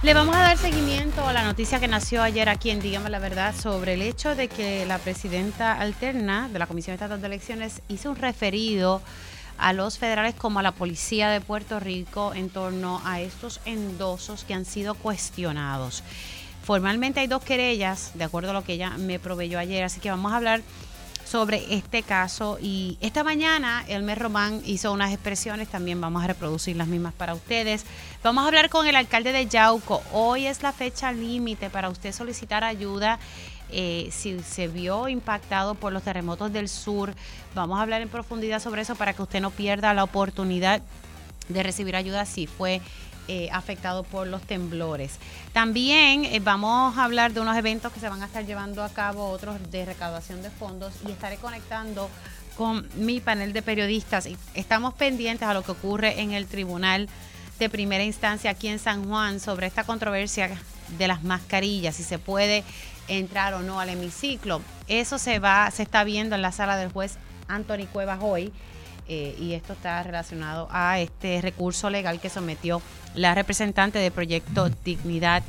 Le vamos a dar seguimiento a la noticia que nació ayer aquí en Dígame la Verdad sobre el hecho de que la presidenta alterna de la Comisión Estatal de Elecciones hizo un referido a los federales como a la policía de Puerto Rico en torno a estos endosos que han sido cuestionados. Formalmente hay dos querellas, de acuerdo a lo que ella me proveyó ayer, así que vamos a hablar sobre este caso. Y esta mañana Elmer Román hizo unas expresiones, también vamos a reproducir las mismas para ustedes. Vamos a hablar con el alcalde de Yauco. Hoy es la fecha límite para usted solicitar ayuda. Eh, si se vio impactado por los terremotos del sur, vamos a hablar en profundidad sobre eso para que usted no pierda la oportunidad de recibir ayuda si fue eh, afectado por los temblores. También eh, vamos a hablar de unos eventos que se van a estar llevando a cabo, otros de recaudación de fondos y estaré conectando con mi panel de periodistas. Estamos pendientes a lo que ocurre en el tribunal de primera instancia aquí en San Juan sobre esta controversia de las mascarillas, si se puede entrar o no al hemiciclo. Eso se va, se está viendo en la sala del juez Anthony Cuevas hoy. Eh, y esto está relacionado a este recurso legal que sometió la representante de Proyecto Dignidad,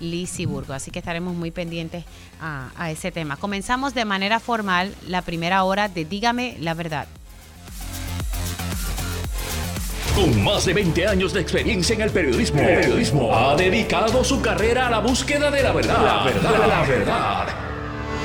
Lizzie Burgo. Así que estaremos muy pendientes a, a ese tema. Comenzamos de manera formal la primera hora de Dígame la verdad. Con más de 20 años de experiencia en el periodismo, el periodismo ha dedicado su carrera a la búsqueda de la verdad. La verdad, la verdad.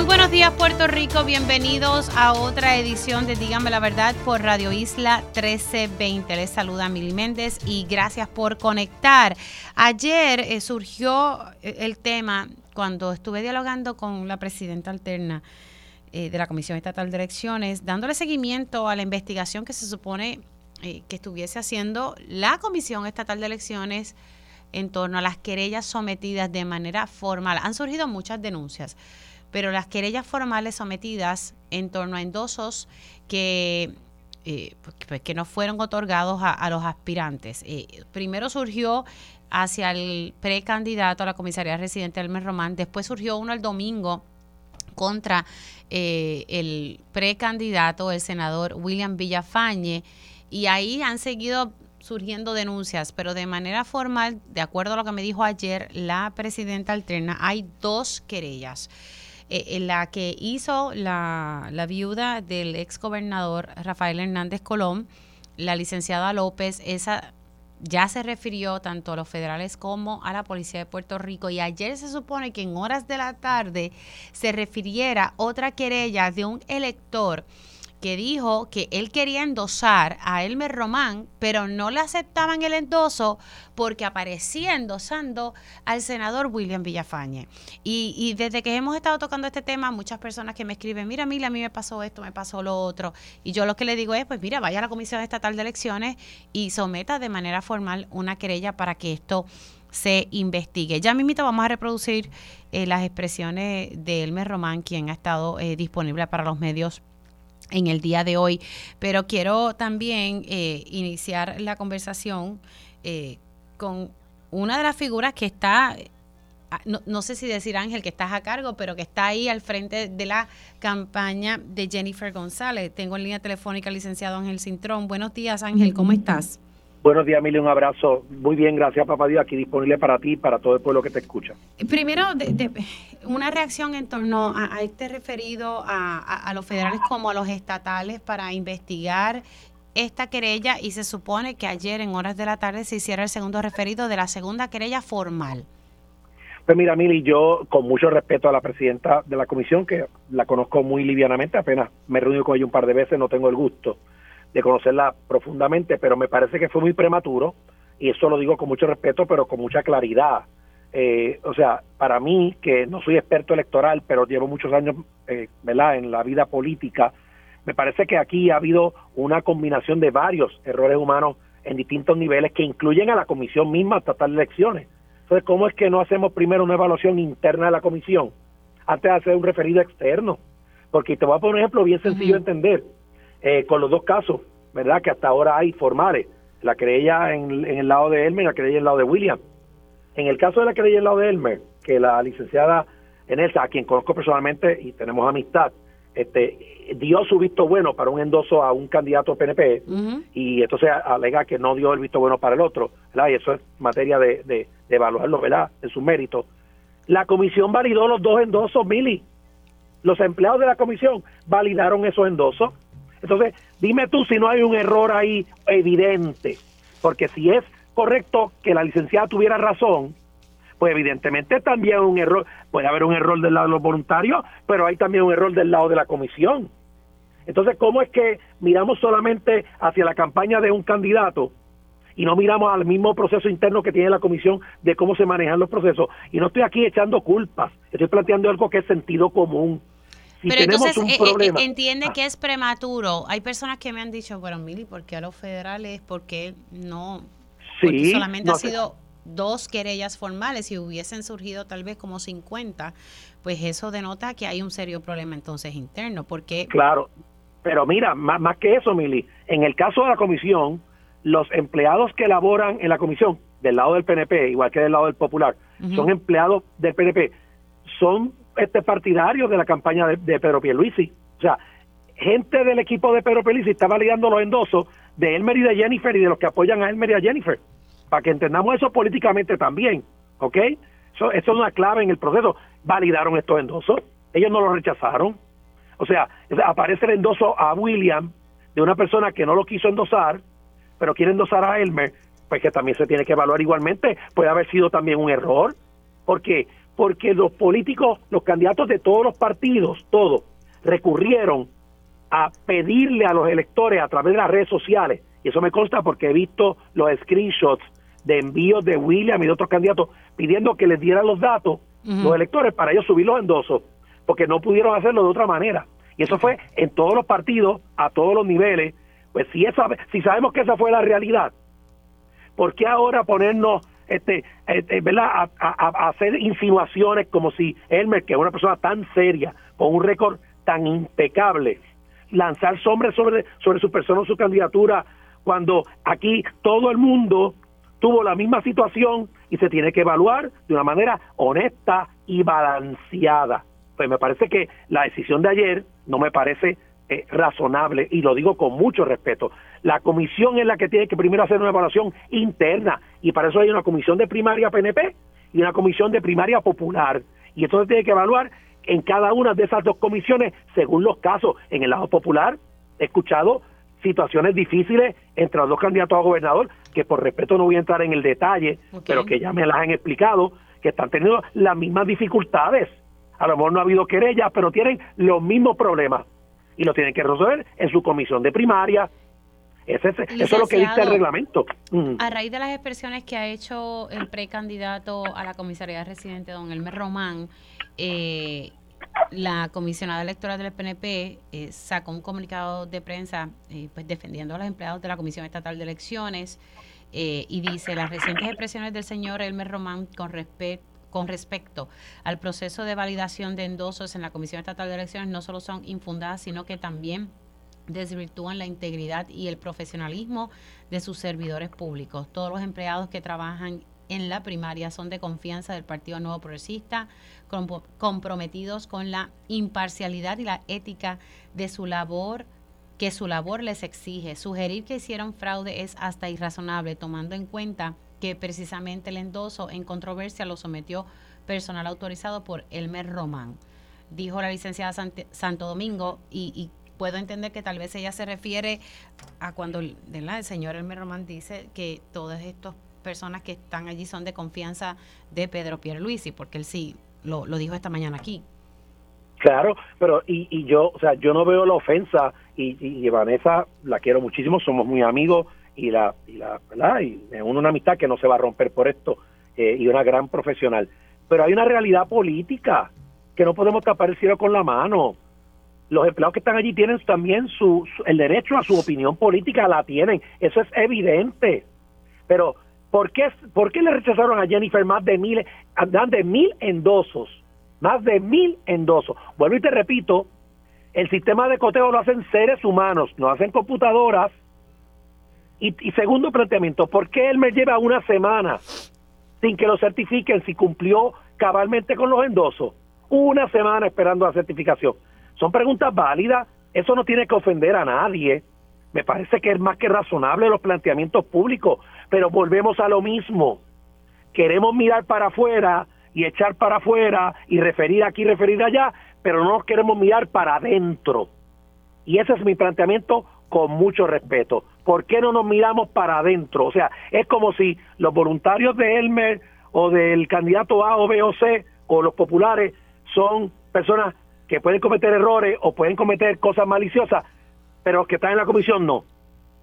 Muy buenos días Puerto Rico, bienvenidos a otra edición de Dígame la Verdad por Radio Isla 1320. Les saluda Mili Méndez y gracias por conectar. Ayer eh, surgió eh, el tema cuando estuve dialogando con la presidenta alterna eh, de la Comisión Estatal de Elecciones, dándole seguimiento a la investigación que se supone que estuviese haciendo la Comisión Estatal de Elecciones en torno a las querellas sometidas de manera formal. Han surgido muchas denuncias pero las querellas formales sometidas en torno a endosos que, eh, pues, que no fueron otorgados a, los aspirantes. Eh, primero surgió hacia el precandidato a la comisaría residente Elmer Román, después surgió uno el domingo contra eh, el precandidato, el senador William Villafañe, y ahí han seguido surgiendo denuncias, pero de manera formal, de acuerdo a lo que me dijo ayer la presidenta alterna, hay dos querellas. Eh, la que hizo la, la viuda del ex gobernador Rafael Hernández Colón, la licenciada López, esa ya se refirió tanto a los federales como a la policía de Puerto Rico. Y ayer se supone que en horas de la tarde se refiriera otra querella de un elector que dijo que él quería endosar a Elmer Román, pero no le aceptaban el endoso porque aparecía endosando al senador William Villafañe. Y, y, desde que hemos estado tocando este tema, muchas personas que me escriben, mira, mira, a mí me pasó esto, me pasó lo otro. Y yo lo que le digo es, pues mira, vaya a la Comisión Estatal de Elecciones y someta de manera formal una querella para que esto se investigue. Ya mismito vamos a reproducir eh, las expresiones de Elmer Román, quien ha estado eh, disponible para los medios en el día de hoy. Pero quiero también eh, iniciar la conversación eh, con una de las figuras que está, ah, no, no, sé si decir Ángel, que estás a cargo, pero que está ahí al frente de la campaña de Jennifer González. Tengo en línea telefónica al licenciado Ángel Cintrón. Buenos días, Ángel, ¿cómo estás? Buenos días, Emilia, un abrazo. Muy bien, gracias, papá Dios, aquí disponible para ti y para todo el pueblo que te escucha. Primero, una reacción en torno a, este referido a, los federales como a los estatales para investigar esta querella y se supone que ayer en horas de la tarde se hiciera el segundo referido de la segunda querella formal. Pues mira, Mili, yo con mucho respeto a la presidenta de la comisión, que la conozco muy livianamente, apenas me he reunido con ella un par de veces, no tengo el gusto de conocerla profundamente, pero me parece que fue muy prematuro, y eso lo digo con mucho respeto, pero con mucha claridad. Eh, o sea, para mí, que no soy experto electoral, pero llevo muchos años eh, ¿verdad? en la vida política, me parece que aquí ha habido una combinación de varios errores humanos en distintos niveles que incluyen a la comisión misma hasta tal elecciones. Entonces, ¿cómo es que no hacemos primero una evaluación interna de la comisión antes de hacer un referido externo? Porque te voy a poner un ejemplo bien sencillo de entender. Eh, con los dos casos, ¿verdad? Que hasta ahora hay formales. la querella en, el lado de Elmer y la querella en el lado de William. En el caso de la querella en el lado de Elmer, que la licenciada Enelsa, a quien conozco personalmente y tenemos amistad, este, dio su visto bueno para un endoso a un candidato PNP y entonces alega que no dio el visto bueno para el otro, y eso es materia de, de, evaluarlo ¿verdad? en su mérito. La comisión validó los dos endosos, Mili. Los empleados de la comisión validaron esos endosos. Entonces, dime tú si no hay un error ahí evidente, porque si es correcto que la licenciada tuviera razón, pues evidentemente también un error, puede haber un error del lado de los voluntarios, pero hay también un error del lado de la comisión. Entonces, ¿cómo es que miramos solamente hacia la campaña de un candidato y no miramos al mismo proceso interno que tiene la comisión de cómo se manejan los procesos? Y no estoy aquí echando culpas, estoy planteando algo que es sentido común. Pero entonces un eh, eh, problema, entiende ah. que es prematuro. Hay personas que me han dicho, bueno, Mili, ¿por qué a los federales? ¿Por qué no? Sí, solamente ha sido dos querellas formales y hubiesen surgido tal vez como 50, pues eso denota que hay un serio problema entonces interno, porque... Claro, pero mira, más, más que eso, Mili, en el caso de la comisión, los empleados que laboran en la comisión, del lado del PNP, igual que del lado del Popular, son empleados del PNP, son este partidarios de la campaña de, de Pedro Pierluisi. O sea, gente del equipo de Pedro Pierluisi está validando los endosos de Elmer y de Jennifer y de los que apoyan a Elmer y a Jennifer para que entendamos eso políticamente también, ¿ok? Eso, eso es una clave en el proceso. Validaron estos endosos, ellos no lo rechazaron. O sea, aparece el endoso a William de una persona que no lo quiso endosar, pero quiere endosar a Elmer, pues que también se tiene que evaluar igualmente. Puede haber sido también un error. ¿Por qué? Porque los políticos, los candidatos de todos los partidos, todos, recurrieron a pedirle a los electores a través de las redes sociales, y eso me consta porque he visto los screenshots de envíos de William y de otros candidatos pidiendo que les dieran los datos los electores para ellos subir los endosos, porque no pudieron hacerlo de otra manera. Y eso fue en todos los partidos, a todos los niveles. Pues si, esa, si sabemos que esa fue la realidad, ¿por qué ahora ponernos este, este ¿verdad? A, hacer insinuaciones como si Elmer, que es una persona tan seria, con un récord tan impecable, lanzar sombras sobre, sobre su persona o su candidatura, cuando aquí todo el mundo tuvo la misma situación y se tiene que evaluar de una manera honesta y balanceada. Pues me parece que la decisión de ayer no me parece eh, razonable y lo digo con mucho respeto. La comisión es la que tiene que primero hacer una evaluación interna y para eso hay una comisión de primaria PNP y una comisión de primaria popular. Y entonces tiene que evaluar en cada una de esas dos comisiones según los casos. En el lado popular he escuchado situaciones difíciles entre los dos candidatos a gobernador, que por respeto no voy a entrar en el detalle, pero que ya me las han explicado, que están teniendo las mismas dificultades. A lo mejor no ha habido querellas, pero tienen los mismos problemas y lo tienen que resolver en su comisión de primaria. Eso es lo que dice el reglamento. Mm. A raíz de las expresiones que ha hecho el precandidato a la comisaría residente, don Elmer Román, eh, la comisionada electoral del PNP eh, sacó un comunicado de prensa eh, pues defendiendo a los empleados de la Comisión Estatal de Elecciones eh, y dice las recientes expresiones del señor Elmer Román con respecto con respecto al proceso de validación de endosos en la Comisión Estatal de Elecciones no solo son infundadas, sino que también desvirtúan la integridad y el profesionalismo de sus servidores públicos. Todos los empleados que trabajan en la primaria son de confianza del Partido Nuevo Progresista, comprometidos con la imparcialidad y la ética de su labor que su labor les exige. Sugerir que hicieron fraude es hasta irrazonable, tomando en cuenta que precisamente el endoso en controversia lo sometió personal autorizado por Elmer Román. Dijo la licenciada Santo Domingo y, puedo entender que tal vez ella se refiere a cuando el señor Elmer Román dice que todos estos personas que están allí son de confianza de Pedro Pierluisi, porque él sí lo, lo dijo esta mañana aquí. Claro, pero y, y yo, o sea, yo no veo la ofensa y, y, Vanessa la quiero muchísimo, somos muy amigos y la, y la, ¿verdad? Y una amistad que no se va a romper por esto eh, y una gran profesional. Pero hay una realidad política que no podemos tapar el cielo con la mano. Los empleados que están allí tienen también su el derecho a su opinión política, la tienen, eso es evidente. Pero ¿Por qué, ¿Por qué le rechazaron a Jennifer más de mil, más de mil endosos? Más de mil endosos. Vuelvo y te repito, el sistema de coteo lo hacen seres humanos, no hacen computadoras. Y, y segundo planteamiento, ¿por qué él me lleva una semana sin que lo certifiquen si cumplió cabalmente con los endosos? Una semana esperando la certificación. Son preguntas válidas, eso no tiene que ofender a nadie. Me parece que es más que razonable los planteamientos públicos, pero volvemos a lo mismo. Queremos mirar para afuera y echar para afuera y referir aquí, referir allá, pero no nos queremos mirar para adentro. Y ese es mi planteamiento con mucho respeto. ¿Por qué no nos miramos para adentro? O sea, es como si los voluntarios de Elmer o del candidato A o B o C o los populares son personas que pueden cometer errores o pueden cometer cosas maliciosas, pero los que están en la comisión no.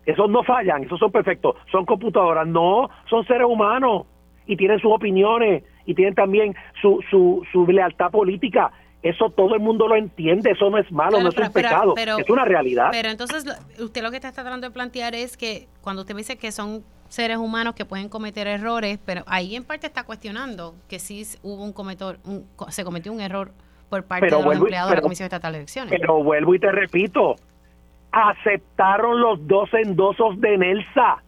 Esos no fallan, esos son perfectos, son computadoras, no, son seres humanos y tienen sus opiniones y tienen también su, su, su lealtad política. Eso todo el mundo lo entiende, eso no es malo, no es un pecado, es una realidad. Pero entonces usted lo que está tratando de plantear es que cuando usted dice que son seres humanos que pueden cometer errores, pero ahí en parte está cuestionando que sí hubo un cometor, se cometió un error por parte de los empleados de la Comisión Estatal de Elecciones. Pero vuelvo y te repito, aceptaron los dos endosos de Nelsa,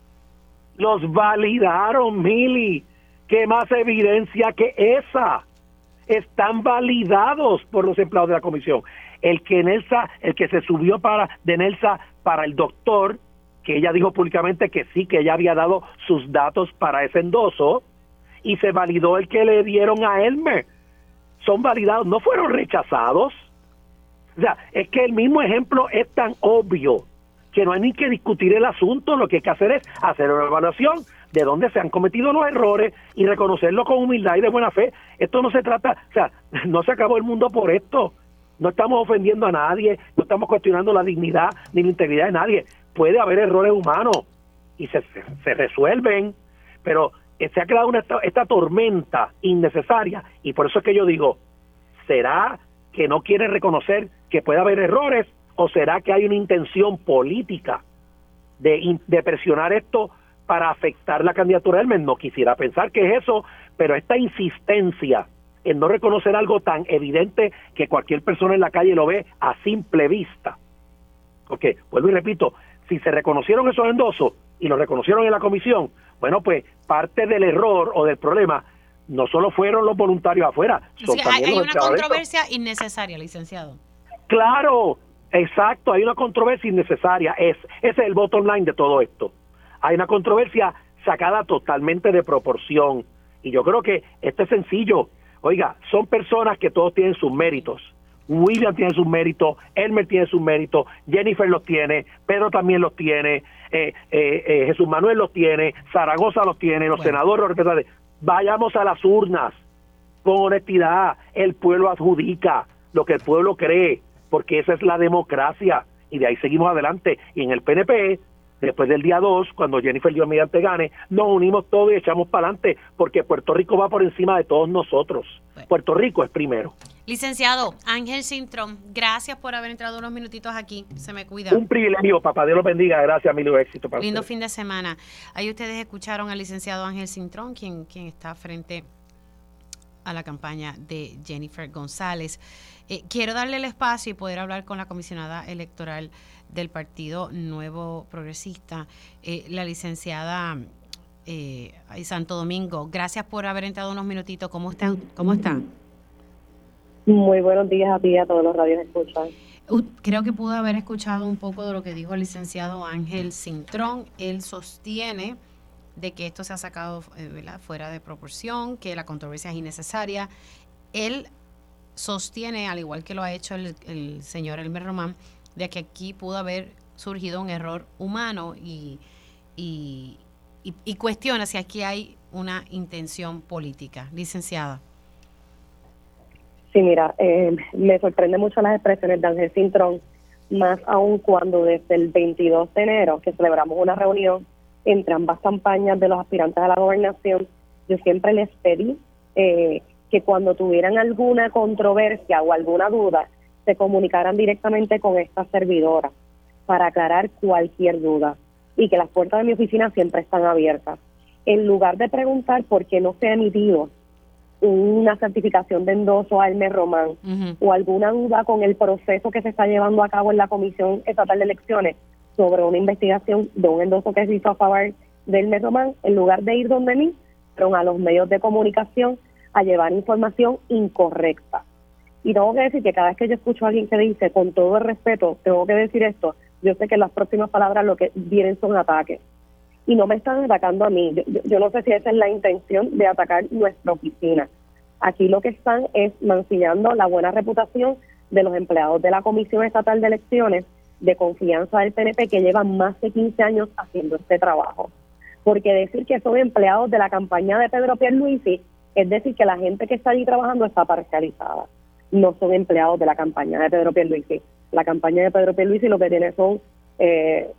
los validaron, Mili. ¿Qué más evidencia que esa? Están validados por los empleados de la comisión. El que Nelsa, el que se subió para de Nelsa para el doctor, que ella dijo públicamente que sí, que ella había dado sus datos para ese endoso, y se validó el que le dieron a Elmer. Son validados, no fueron rechazados. O sea, es que el mismo ejemplo es tan obvio que no hay ni que discutir el asunto, lo que hay que hacer es hacer una evaluación de dónde se han cometido los errores y reconocerlo con humildad y de buena fe. Esto no se trata, o sea, no se acabó el mundo por esto. No estamos ofendiendo a nadie, no estamos cuestionando la dignidad ni la integridad de nadie. Puede haber errores humanos y se, se, resuelven, pero se ha creado una, esta tormenta innecesaria y por eso es que yo digo, ¿será que no quiere reconocer que puede haber errores o será que hay una intención política de, de presionar esto para afectar la candidatura del MES. No quisiera pensar que es eso, pero esta insistencia en no reconocer algo tan evidente que cualquier persona en la calle lo ve a simple vista. Porque, vuelvo y repito, si se reconocieron esos endosos y lo reconocieron en la comisión, bueno, pues parte del error o del problema no solo fueron los voluntarios afuera, son hay, hay una controversia innecesaria, licenciado. Claro, exacto, hay una controversia innecesaria. Es, ese es el bottom line de todo esto hay una controversia sacada totalmente de proporción. Y yo creo que esto es sencillo. Oiga, son personas que todos tienen sus méritos. William tiene sus méritos, Elmer tiene sus méritos, Jennifer los tiene, Pedro también los tiene, eh, eh, eh, Jesús Manuel los tiene, Zaragoza los tiene, los senadores, los representantes. Vayamos a las urnas con honestidad. El pueblo adjudica lo que el pueblo cree, porque esa es la democracia. Y de ahí seguimos adelante. Y en el PNP después del día 2, cuando Jennifer Dios mediante gane, nos unimos todos y echamos para adelante, porque Puerto Rico va por encima de todos nosotros. Puerto Rico es primero. Licenciado Ángel Sintrón, gracias por haber entrado unos minutitos aquí. Se me cuida. Un privilegio, papá. Dios los bendiga. Gracias, mil éxito para Lindo fin de semana. Ahí ustedes escucharon al licenciado Ángel Sintrón, quien, quien está frente a la campaña de Jennifer González. Eh, quiero darle el espacio y poder hablar con la comisionada electoral del Partido Nuevo Progresista, eh, la licenciada eh, Santo Domingo. Gracias por haber entrado unos minutitos. ¿Cómo está? ¿Cómo está? Muy buenos días a ti y a todos los radios escuchan. Creo que pudo haber escuchado un poco de lo que dijo el licenciado Ángel Cintrón. Él sostiene de que esto se ha sacado eh, fuera de proporción, que la controversia es innecesaria. Él sostiene, al igual que lo ha hecho el, el señor Elmer Román, de que aquí pudo haber surgido un error humano y, y, cuestiona si aquí hay una intención política. Licenciada. Sí, mira, eh, me sorprende mucho las expresiones de Ángel Cintrón, más aún cuando desde el 22 de enero, que celebramos una reunión entre ambas campañas de los aspirantes a la gobernación, yo siempre les pedí eh, que cuando tuvieran alguna controversia o alguna duda, se comunicaran directamente con esta servidora para aclarar cualquier duda y que las puertas de mi oficina siempre están abiertas. En lugar de preguntar por qué no se ha emitido una certificación de endoso a Elmer Román o alguna duda con el proceso que se está llevando a cabo en la Comisión Estatal de Elecciones, sobre una investigación de un endoso que se hizo a favor del Metroman, en lugar de ir donde mí, fueron a los medios de comunicación a llevar información incorrecta. Y tengo que decir que cada vez que yo escucho a alguien que dice, con todo el respeto, tengo que decir esto, yo sé que las próximas palabras lo que vienen son ataques. Y no me están atacando a mí. Yo, no sé si esa es la intención de atacar nuestra oficina. Aquí lo que están es mancillando la buena reputación de los empleados de la Comisión Estatal de Elecciones de Confianza del PNP que llevan más de 15 años haciendo este trabajo. Porque decir que son empleados de la campaña de Pedro Pierluisi es decir que la gente que está allí trabajando está parcializada. No son empleados de la campaña de Pedro Pierluisi. La campaña de Pedro Pierluisi lo que tiene son eh,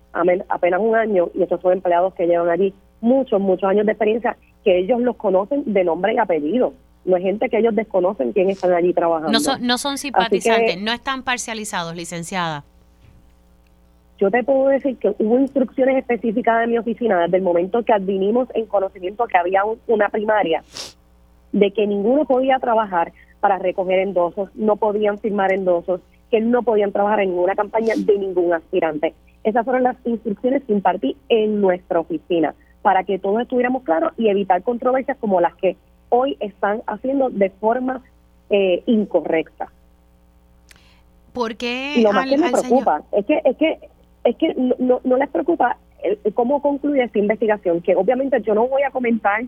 apenas un año y estos son empleados que llevan allí muchos, muchos años de experiencia que ellos los conocen de nombre y apellido. No es gente que ellos desconocen quién están allí trabajando. No son, no son simpatizantes, no están parcializados, licenciada. Yo te puedo decir que hubo instrucciones específicas de mi oficina desde el momento que advinimos en conocimiento que había una primaria de que ninguno podía trabajar para recoger endosos, no podían firmar endosos, que no podían trabajar en ninguna campaña de ningún aspirante. Esas fueron las instrucciones que impartí en nuestra oficina para que todos estuviéramos claros y evitar controversias como las que hoy están haciendo de forma eh, incorrecta. ¿Por qué? Y lo más que me preocupa es que es que es que no, no les preocupa cómo concluye esta investigación, que obviamente yo no voy a comentar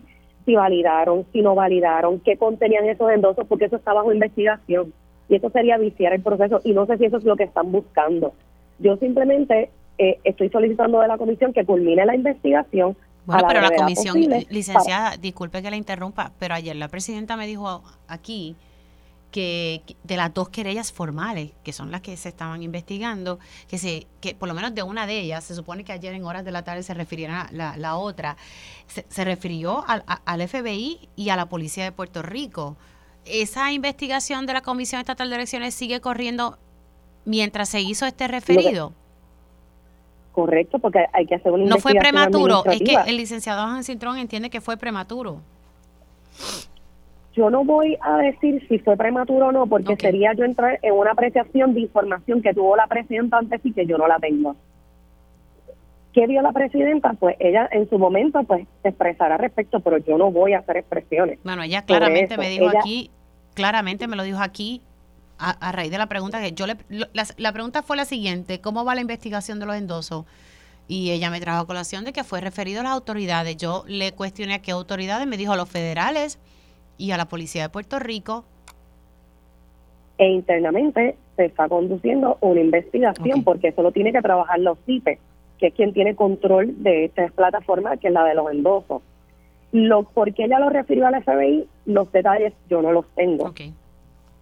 si validaron, si no validaron, qué contenían esos endosos, porque eso está bajo investigación. Y eso sería viciar el proceso y no sé si eso es lo que están buscando. Yo simplemente eh, estoy solicitando de la comisión que culmine la investigación. Bueno, pero la comisión, licenciada, disculpe que la interrumpa, pero ayer la presidenta me dijo aquí que de las dos querellas formales, que son las que se estaban investigando, que se que por lo menos de una de ellas, se supone que ayer en horas de la tarde se refiriera la, la otra, se, refirió al, al FBI y a la policía de Puerto Rico. Esa investigación de la Comisión Estatal de Elecciones sigue corriendo mientras se hizo este referido. Correcto, porque hay que hacer una No fue prematuro, es que el licenciado Hans Cintrón entiende que fue prematuro yo no voy a decir si fue prematuro o no, porque sería yo entrar en una apreciación de información que tuvo la presidenta antes y que yo no la tengo. ¿Qué vio la presidenta? Pues ella en su momento pues se expresará respecto, pero yo no voy a hacer expresiones. Bueno, ella claramente me dijo aquí, claramente me lo dijo aquí a, raíz de la pregunta que yo le la, la, pregunta fue la siguiente, ¿cómo va la investigación de los endosos? Y ella me trajo a colación de que fue referido a las autoridades. Yo le cuestioné a qué autoridades, me dijo a los federales, y a la Policía de Puerto Rico. E internamente se está conduciendo una investigación porque eso lo tiene que trabajar los CIPE, que es quien tiene control de esta plataforma, que es la de los endosos. Lo, ¿Por qué ella lo refirió al FBI? Los detalles yo no los tengo.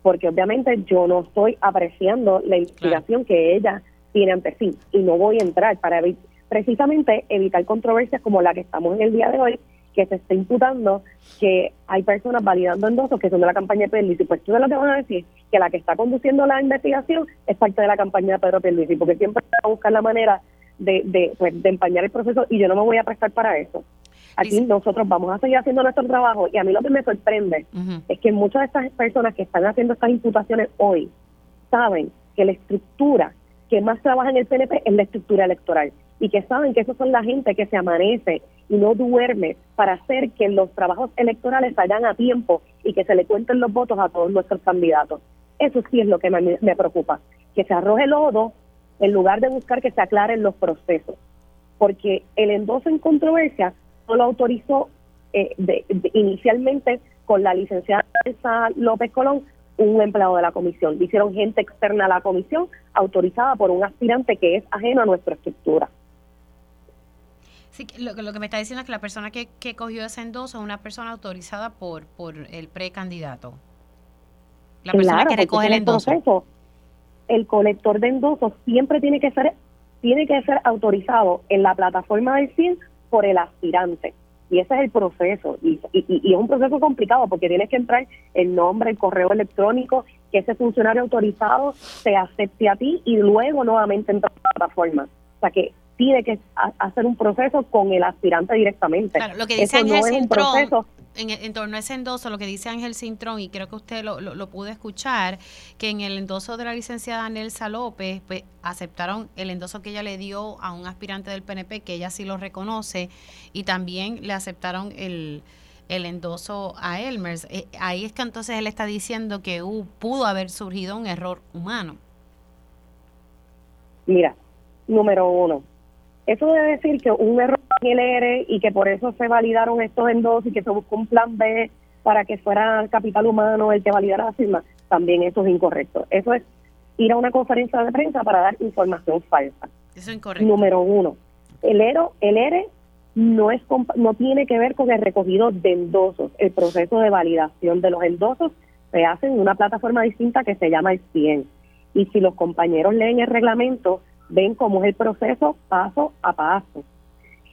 Porque obviamente yo no estoy apreciando la investigación que ella tiene ante sí y no voy a entrar para precisamente evitar controversias como la que estamos en el día de hoy que se está imputando que hay personas validando endosos que son de la campaña de Pierluisi. Pues tú de lo que van a decir que la que está conduciendo la investigación es parte de la campaña de Pedro Pierluisi, porque siempre va a buscar la manera de, de, pues, de empañar el proceso y yo no me voy a prestar para eso. Aquí nosotros vamos a seguir haciendo nuestro trabajo y a mí lo que me sorprende es que muchas de estas personas que están haciendo estas imputaciones hoy saben que la estructura que más trabaja en el PNP es la estructura electoral y que saben que esos son la gente que se amanece y no duerme para hacer que los trabajos electorales salgan a tiempo y que se le cuenten los votos a todos nuestros candidatos. Eso sí es lo que me, preocupa, que se arroje lodo en lugar de buscar que se aclaren los procesos, porque el endoso en controversia no lo autorizó eh, inicialmente con la licenciada López Colón, un empleado de la comisión. Hicieron gente externa a la comisión autorizada por un aspirante que es ajeno a nuestra estructura. Sí, lo, lo que me está diciendo es que la persona que, que cogió ese endoso es una persona autorizada por, por el precandidato. La persona que recoge el endoso. el colector de endosos siempre tiene que ser tiene que ser autorizado en la plataforma del CIN por el aspirante. Y ese es el proceso. Y, y, es un proceso complicado porque tienes que entrar el nombre, el correo electrónico, que ese funcionario autorizado se acepte a ti y luego nuevamente entrar a la plataforma. O sea que tiene que hacer un proceso con el aspirante directamente. Claro, lo que dice Ángel no es un proceso en, torno a ese endoso, lo que dice Ángel Cintrón, y creo que usted lo, lo, pudo escuchar, que en el endoso de la licenciada Nelsa López, pues aceptaron el endoso que ella le dio a un aspirante del PNP, que ella sí lo reconoce, y también le aceptaron el, el endoso a Elmers. Eh, ahí es que entonces él está diciendo que pudo haber surgido un error humano. Mira, número uno, eso debe decir que un error en el ERE y que por eso se validaron estos endosos y que se buscó un plan B para que fuera el capital humano el que validara la firma, también eso es incorrecto. Eso es ir a una conferencia de prensa para dar información falsa. Eso es incorrecto. Número uno, el, ERO, el ERE no, es, no tiene que ver con el recogido de endosos. El proceso de validación de los endosos se hace en una plataforma distinta que se llama el 100. Y si los compañeros leen el reglamento, ven cómo es el proceso paso a paso.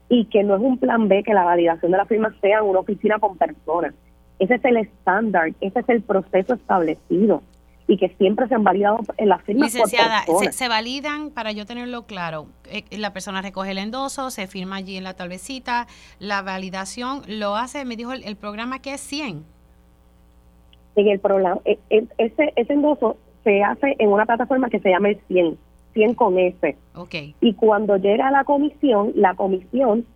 Y que no es un plan B que la validación de la firma sea en una oficina con personas. Ese es el estándar, ese es el proceso establecido y que siempre se han validado en las firmas. Licenciada, se, validan, para yo tenerlo claro, eh, la persona recoge el endoso, se firma allí en la tablecita, la validación lo hace, me dijo el, programa que es 100. En el programa, e, e, ese, ese endoso se hace en una plataforma que se llama el 100, 100 con S. Okay. Y cuando llega a la comisión, la comisión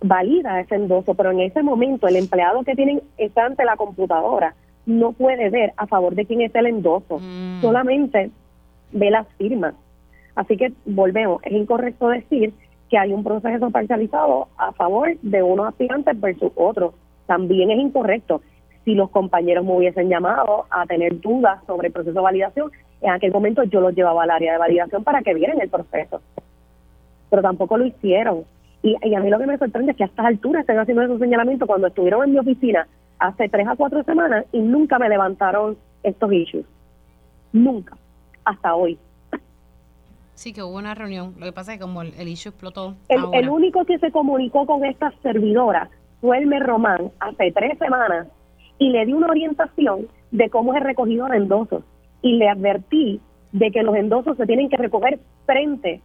valida ese endoso, pero en ese momento el empleado que tienen está ante la computadora no puede ver a favor de quién es el endoso, mm. solamente ve las firmas. Así que volvemos, es incorrecto decir que hay un proceso parcializado a favor de unos aspirantes versus otros. También es incorrecto. Si los compañeros me hubiesen llamado a tener dudas sobre el proceso de validación, en aquel momento yo los llevaba al área de validación para que vieran el proceso. Pero tampoco lo hicieron. Y, y a mí lo que me sorprende es que a estas alturas estén haciendo esos señalamientos cuando estuvieron en mi oficina hace tres a cuatro semanas y nunca me levantaron estos issues. Nunca. Hasta hoy. Sí, que hubo una reunión. Lo que pasa es que como el, issue explotó. El, único que se comunicó con esta servidora fue el Román hace tres semanas y le di una orientación de cómo es recogido el endosos. Y le advertí de que los endosos se tienen que recoger frente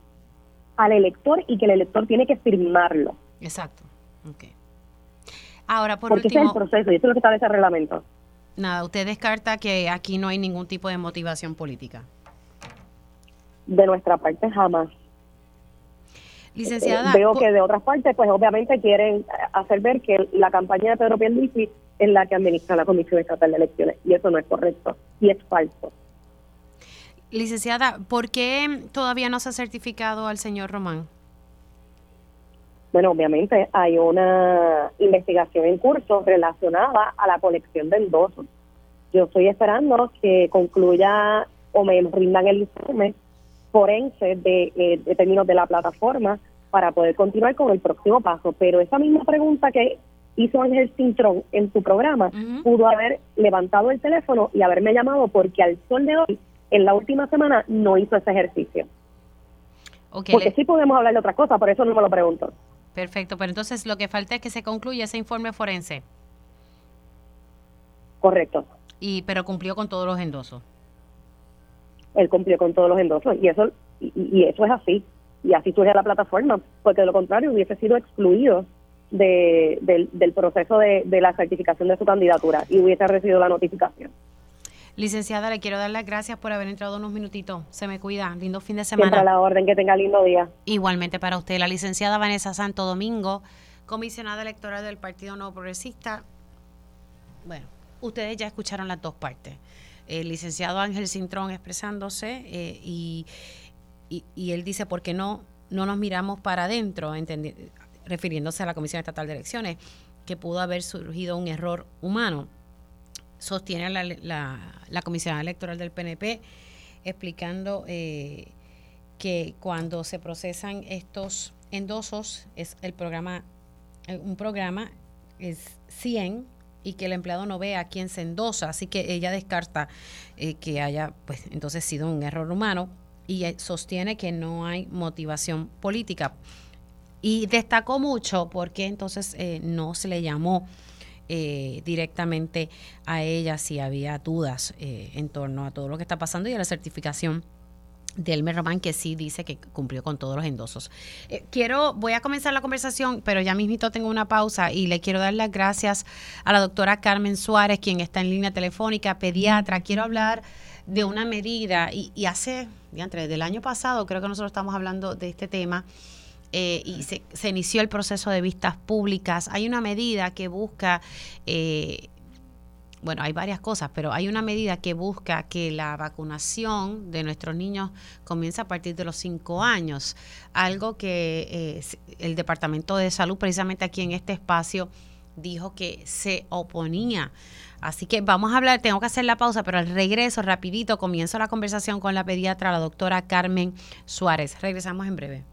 al elector y que el elector tiene que firmarlo. Exacto. Okay. Ahora, por Porque último, es el proceso y eso es lo que establece el reglamento. Nada, usted descarta que aquí no hay ningún tipo de motivación política. De nuestra parte, jamás. Licenciada. Eh, veo que de otras partes, pues obviamente quieren hacer ver que la campaña de Pedro Pierluisi es la que administra la Comisión Estatal de Elecciones y eso no es correcto y es falso. Licenciada, ¿por qué todavía no se ha certificado al señor Román? Bueno, obviamente hay una investigación en curso relacionada a la colección de endosos. Yo estoy esperando que concluya o me rindan el informe forense de, eh, de términos de la plataforma para poder continuar con el próximo paso. Pero esa misma pregunta que hizo Ángel Cintrón en su programa, pudo haber levantado el teléfono y haberme llamado porque al sol de hoy, en la última semana, no hizo ese ejercicio. porque sí podemos hablar de otras cosas, por eso no me lo pregunto. Perfecto, pero entonces lo que falta es que se concluya ese informe forense. Correcto. Y pero cumplió con todos los endosos. Él cumplió con todos los endosos y eso y, eso es así y así surge la plataforma, porque de lo contrario hubiese sido excluido de, del, del proceso de, de la certificación de su candidatura y hubiese recibido la notificación. Licenciada, le quiero dar las gracias por haber entrado unos minutitos. Se me cuida. Lindo fin de semana. La orden. Que tenga lindo día. Igualmente para usted. La licenciada Vanessa Santo Domingo, comisionada electoral del Partido Nuevo Progresista. Bueno, ustedes ya escucharon las dos partes. El licenciado Ángel Cintrón expresándose eh, y, y, él dice, ¿por qué no, no nos miramos para adentro? refiriéndose a la Comisión Estatal de Elecciones, que pudo haber surgido un error humano sostiene la, la, Comisión Electoral del PNP explicando eh, que cuando se procesan estos endosos es el programa eh, un programa es 100 y que el empleado no ve a quién se endosa, así que ella descarta eh, que haya pues entonces sido un error humano y sostiene que no hay motivación política. Y destacó mucho porque entonces no se le llamó eh, directamente a ella si había dudas eh, en torno a todo lo que está pasando y a la certificación Delmer Román, que sí dice que cumplió con todos los endosos. Eh, quiero, voy a comenzar la conversación, pero ya mismito tengo una pausa y le quiero dar las gracias a la doctora Carmen Suárez, quien está en línea telefónica, pediatra. Quiero hablar de una medida y, hace, desde el año pasado, creo que nosotros estamos hablando de este tema. Eh, y se, inició el proceso de vistas públicas. Hay una medida que busca eh, bueno, hay varias cosas, pero hay una medida que busca que la vacunación de nuestros niños comience a partir de los cinco años, algo que eh, el Departamento de Salud, precisamente aquí en este espacio, dijo que se oponía. Así que vamos a hablar, tengo que hacer la pausa, pero al regreso, rapidito, comienzo la conversación con la pediatra, la doctora Carmen Suárez. Regresamos en breve.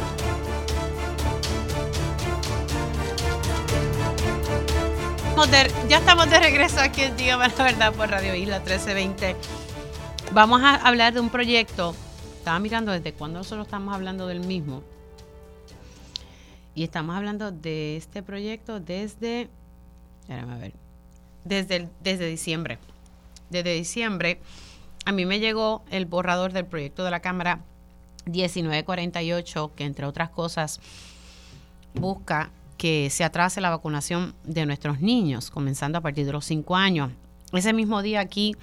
ya estamos de regreso aquí en Dígame la Verdad por Radio Isla 1320. Vamos a hablar de un proyecto. Estaba mirando desde cuándo nosotros estamos hablando del mismo. Y estamos hablando de este proyecto desde. Espérame a ver. Desde, desde diciembre. Desde diciembre. A mí me llegó el borrador del proyecto de la Cámara 1948, que entre otras cosas busca que se atrase la vacunación de nuestros niños, comenzando a partir de los 5 años. Ese mismo día aquí,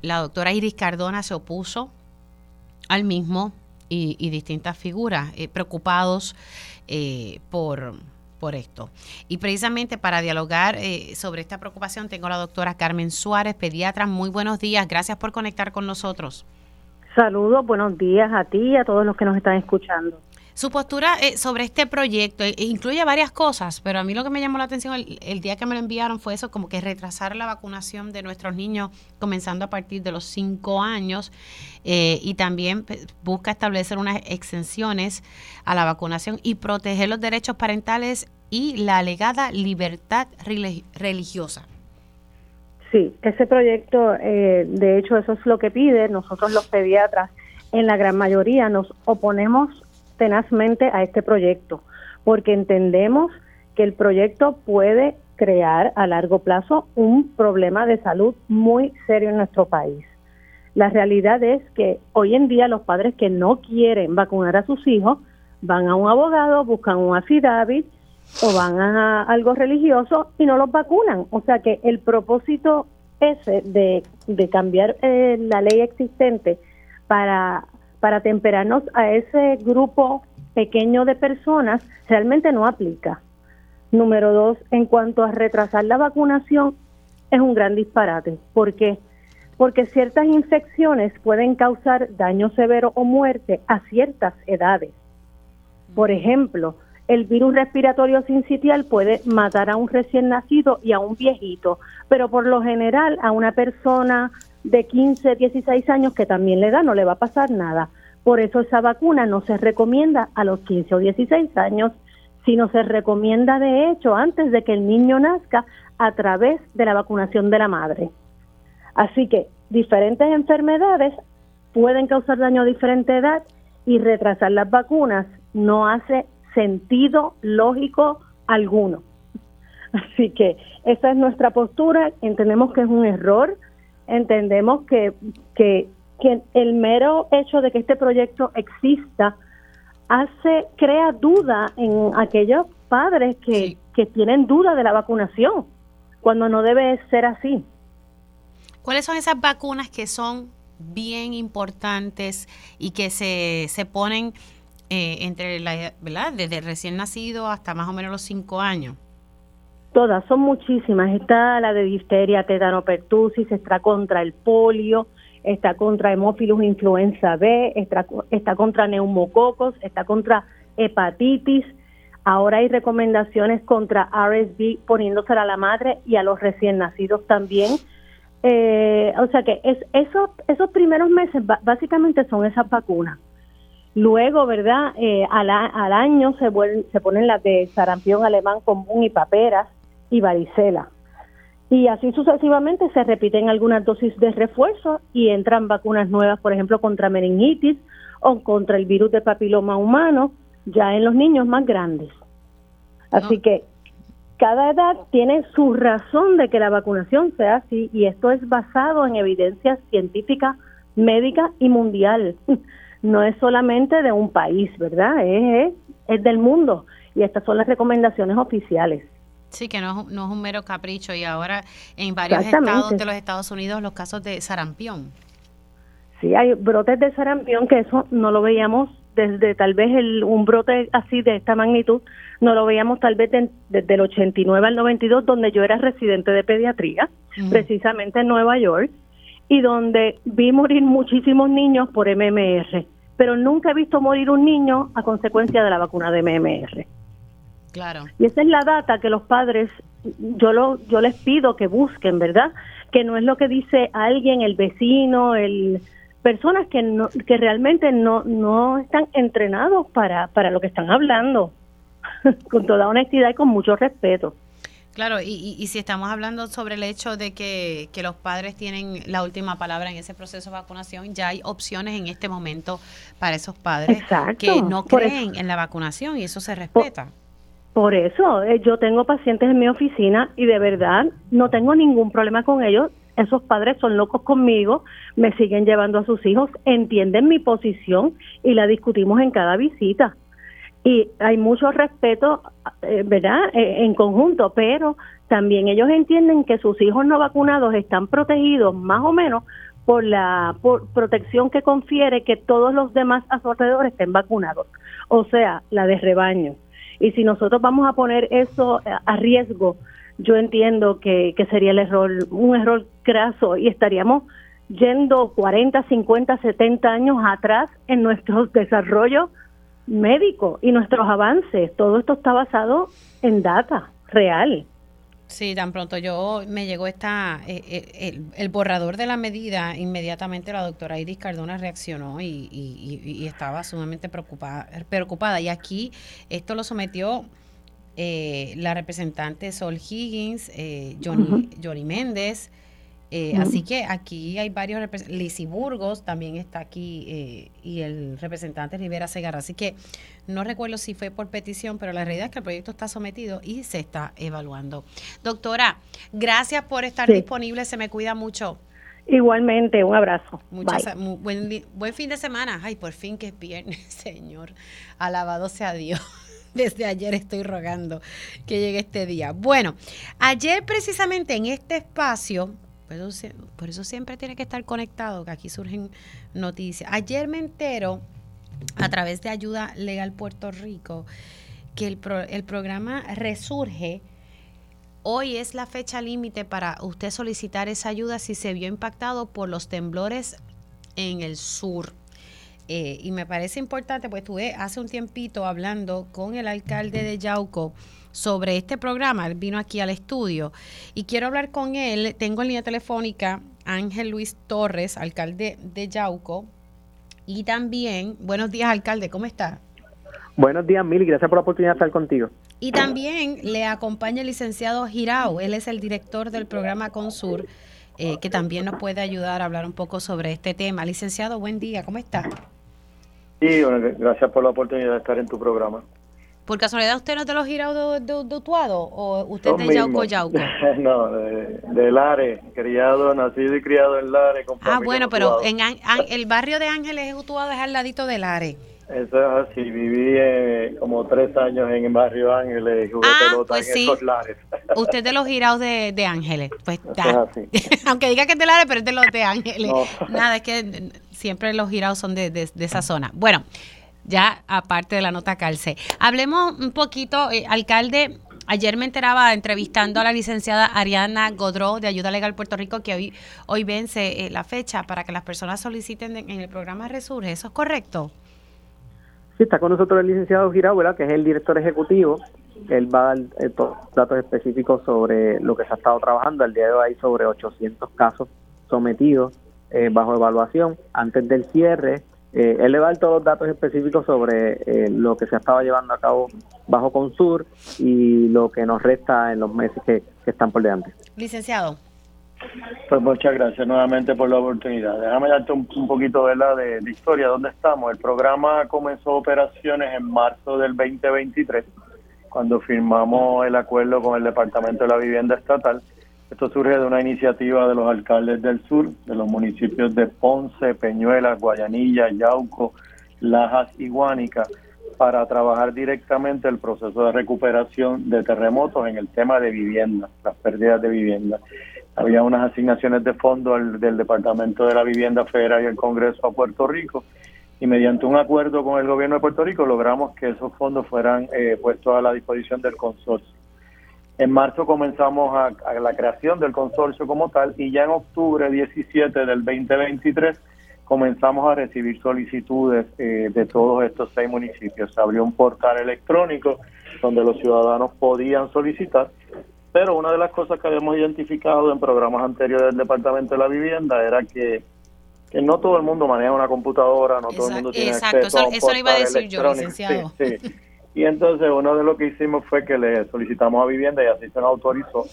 la doctora Iris Cardona se opuso al mismo y, distintas figuras eh, preocupados eh, por, por esto. Y precisamente para dialogar eh, sobre esta preocupación tengo a la doctora Carmen Suárez, pediatra. Muy buenos días, gracias por conectar con nosotros. Saludos, buenos días a ti y a todos los que nos están escuchando. Su postura eh, sobre este proyecto eh, incluye varias cosas, pero a mí lo que me llamó la atención el, día que me lo enviaron fue eso, como que retrasar la vacunación de nuestros niños comenzando a partir de los cinco años eh, y también busca establecer unas exenciones a la vacunación y proteger los derechos parentales y la alegada libertad religiosa. Sí, ese proyecto, de hecho, eso es lo que pide. Nosotros los pediatras, en la gran mayoría, nos oponemos tenazmente a este proyecto, porque entendemos que el proyecto puede crear a largo plazo un problema de salud muy serio en nuestro país. La realidad es que hoy en día los padres que no quieren vacunar a sus hijos van a un abogado, buscan un affidavit o van a algo religioso y no los vacunan. O sea que el propósito ese de, de cambiar eh, la ley existente para para temperarnos a ese grupo pequeño de personas realmente no aplica. Número dos, en cuanto a retrasar la vacunación, es un gran disparate. ¿Por qué? Porque ciertas infecciones pueden causar daño severo o muerte a ciertas edades. Por ejemplo, el virus respiratorio sincitial puede matar a un recién nacido y a un viejito, pero por lo general a una persona de 15, 16 años que también le da, no le va a pasar nada. Por eso esa vacuna no se recomienda a los 15 o 16 años, sino se recomienda de hecho antes de que el niño nazca a través de la vacunación de la madre. Así que diferentes enfermedades pueden causar daño a diferente edad y retrasar las vacunas no hace sentido lógico alguno. Así que esa es nuestra postura, entendemos que es un error, entendemos que, que, el mero hecho de que este proyecto exista hace, crea duda en aquellos padres que, que tienen duda de la vacunación, cuando no debe ser así. ¿Cuáles son esas vacunas que son bien importantes y que se, se ponen eh, entre la, ¿verdad? Desde recién nacido hasta más o menos los cinco años. Todas, son muchísimas. Está la de difteria, tetanopertusis, está contra el polio, está contra hemófilos influenza B, está, contra neumococos, está contra hepatitis. Ahora hay recomendaciones contra RSV poniéndose a la madre y a los recién nacidos también. Eh, o sea que es, esos, esos primeros meses básicamente son esas vacunas. Luego, ¿verdad? Eh, al, al, año se, se ponen las de sarampión alemán común y paperas y varicela. Y así sucesivamente se repiten algunas dosis de refuerzo y entran vacunas nuevas, por ejemplo, contra meningitis o contra el virus de papiloma humano, ya en los niños más grandes. Así que cada edad tiene su razón de que la vacunación sea así y esto es basado en evidencia científica, médica y mundial. No es solamente de un país, ¿verdad? Es, es del mundo y estas son las recomendaciones oficiales. Sí, que no es, no es un mero capricho y ahora en varios estados de los Estados Unidos los casos de sarampión. Sí, hay brotes de sarampión que eso no lo veíamos desde tal vez el, un brote así de esta magnitud, no lo veíamos tal vez desde el 89 al 92, donde yo era residente de pediatría, precisamente en Nueva York, y donde vi morir muchísimos niños por MMR, pero nunca he visto morir un niño a consecuencia de la vacuna de MMR. Claro. Y esa es la data que los padres, yo, lo, yo les pido que busquen, ¿verdad? Que no es lo que dice alguien, el vecino, el personas que no, que realmente no, no están entrenados para, para lo que están hablando, con toda honestidad y con mucho respeto. Claro, y, y, si estamos hablando sobre el hecho de que, que, los padres tienen la última palabra en ese proceso de vacunación, ya hay opciones en este momento para esos padres que no creen en la vacunación y eso se respeta. Por eso, eh, yo tengo pacientes en mi oficina y de verdad no tengo ningún problema con ellos. Esos padres son locos conmigo, me siguen llevando a sus hijos, entienden mi posición y la discutimos en cada visita. Y hay mucho respeto, eh, ¿verdad?, eh, en conjunto, pero también ellos entienden que sus hijos no vacunados están protegidos más o menos por la protección que confiere que todos los demás a su alrededor estén vacunados, o sea, la de rebaño. Y si nosotros vamos a poner eso a riesgo, yo entiendo que, que sería el error, un error craso y estaríamos yendo 40, 50, 70 años atrás en nuestro desarrollo médico y nuestros avances. Todo esto está basado en data real. Sí, tan pronto yo me llegó esta eh, eh, el, borrador de la medida, inmediatamente la doctora Iris Cardona reaccionó y, y, estaba sumamente preocupada, preocupada. Y aquí esto lo sometió eh, la representante Sol Higgins, Johnny, Méndez. Así que aquí hay varios representantes. Burgos también está aquí y el representante Rivera Segarra. Así que no recuerdo si fue por petición, pero la realidad es que el proyecto está sometido y se está evaluando. Doctora, gracias por estar disponible, se me cuida mucho. Igualmente, un abrazo. Muchas, buen, buen fin de semana. Ay, por fin que es viernes, Señor. Alabado sea Dios. Desde ayer estoy rogando que llegue este día. Bueno, ayer precisamente en este espacio, por eso siempre tiene que estar conectado, que aquí surgen noticias. Ayer me entero a través de Ayuda Legal Puerto Rico que el, el programa Resurge. Hoy es la fecha límite para usted solicitar esa ayuda si se vio impactado por los temblores en el sur. Eh, y me parece importante, pues estuve hace un tiempito hablando con el alcalde de Yauco sobre este programa. Él vino aquí al estudio y quiero hablar con él. Tengo en línea telefónica Ángel Luis Torres, alcalde de Yauco, y también, buenos días, alcalde, ¿cómo está? Buenos días, Mili, gracias por la oportunidad de estar contigo. Y también le acompaña el licenciado Girao, él es el director del programa Consur, eh, que también nos puede ayudar a hablar un poco sobre este tema. Licenciado, buen día, ¿cómo está? Sí, gracias por la oportunidad de estar en tu programa. ¿Por casualidad usted no es de los girados de, de, Utuado o usted es de Yauco Yauco? no, de, de, Lare, criado, nacido y criado en Lare. ah, bueno, pero en el barrio de Ángeles Utuado es al ladito de Lare. Eso es así, viví eh, como tres años en el barrio Ángeles y jugué ah, pelota pues en sí. esos lares. Usted de los girados de, de Ángeles, pues Aunque diga que es de Lares, pero es de los de Ángeles. Nada, es que siempre los girados son de, de, de esa zona. Bueno, ya aparte de la nota calce. Hablemos un poquito, eh, alcalde. Ayer me enteraba entrevistando a la licenciada Ariana Godró de Ayuda Legal Puerto Rico que hoy, hoy vence eh, la fecha para que las personas soliciten en el programa Resurge. ¿Eso es correcto? Sí, está con nosotros el licenciado Girauela, que es el director ejecutivo. Él va a dar eh, datos específicos sobre lo que se ha estado trabajando. Al día de hoy hay sobre 800 casos sometidos bajo evaluación. Antes del cierre eh, él le va a dar todos los datos específicos sobre eh, lo que se estaba llevando a cabo bajo Consur y lo que nos resta en los meses que, están por delante. Licenciado. Pues muchas gracias nuevamente por la oportunidad. Déjame darte un, poquito de, la de, historia. ¿Dónde estamos? El programa comenzó operaciones en marzo del 2023, cuando firmamos el acuerdo con el Departamento de la Vivienda Estatal esto surge de una iniciativa de los alcaldes del sur, de los municipios de Ponce, Peñuelas, Guayanilla, Yauco, Lajas y Guánica, para trabajar directamente el proceso de recuperación de terremotos en el tema de vivienda, las pérdidas de vivienda. Había unas asignaciones de fondos del Departamento de la Vivienda Federal y el Congreso a Puerto Rico y mediante un acuerdo con el gobierno de Puerto Rico logramos que esos fondos fueran eh, puestos a la disposición del consorcio. En marzo comenzamos a, la creación del consorcio como tal y ya en octubre 17 del 2023 comenzamos a recibir solicitudes eh, de todos estos seis municipios. Se abrió un portal electrónico donde los ciudadanos podían solicitar, pero una de las cosas que habíamos identificado en programas anteriores del Departamento de la Vivienda era que, no todo el mundo maneja una computadora, no todo el mundo tiene exacto, acceso eso, eso lo iba a decir yo, licenciado. Sí, sí. Y entonces uno de lo que hicimos fue que le solicitamos a vivienda y así se nos autorizó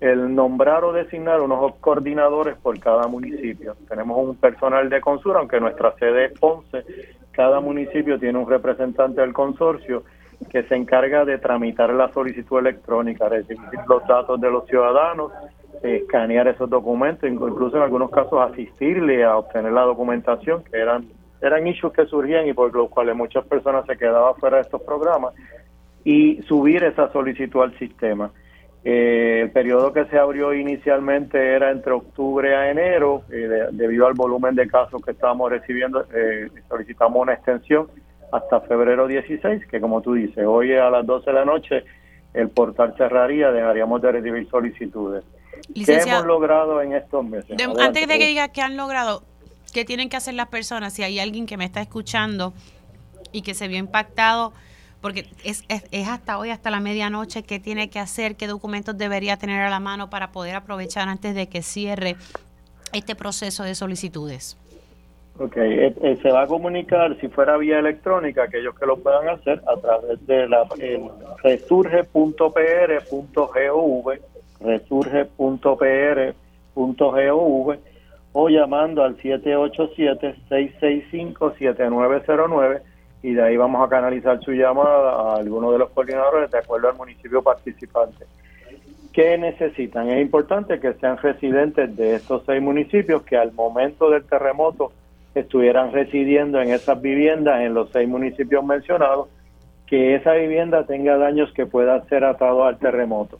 el nombrar o designar unos coordinadores por cada municipio. Tenemos un personal de consura, aunque nuestra sede es Ponce, cada municipio tiene un representante del consorcio que se encarga de tramitar la solicitud electrónica, recibir los datos de los ciudadanos, escanear esos documentos, incluso en algunos casos asistirle a obtener la documentación, que eran eran issues que surgían y por los cuales muchas personas se quedaban fuera de estos programas y subir esa solicitud al sistema. Eh, el periodo que se abrió inicialmente era entre octubre a enero, eh, debido al volumen de casos que estábamos recibiendo, eh, solicitamos una extensión hasta febrero 16, que como tú dices, hoy a las 12 de la noche el portal cerraría, dejaríamos de recibir solicitudes. ¿Qué hemos logrado en estos meses? antes de que diga qué han logrado, ¿Qué tienen que hacer las personas si hay alguien que me está escuchando y que se vio impactado? Porque es, es, hasta hoy, hasta la medianoche, ¿qué tiene que hacer? ¿Qué documentos debería tener a la mano para poder aprovechar antes de que cierre este proceso de solicitudes? Ok, eh, eh, se va a comunicar, si fuera vía electrónica, aquellos que lo puedan hacer a través de la resurge.pr.gov, resurge.pr.gov o llamando al 787-665-7909 y de ahí vamos a canalizar su llamada a alguno de los coordinadores de acuerdo al municipio participante. ¿Qué necesitan? Es importante que sean residentes de estos seis municipios que al momento del terremoto estuvieran residiendo en esas viviendas en los seis municipios mencionados, que esa vivienda tenga daños que puedan ser atados al terremoto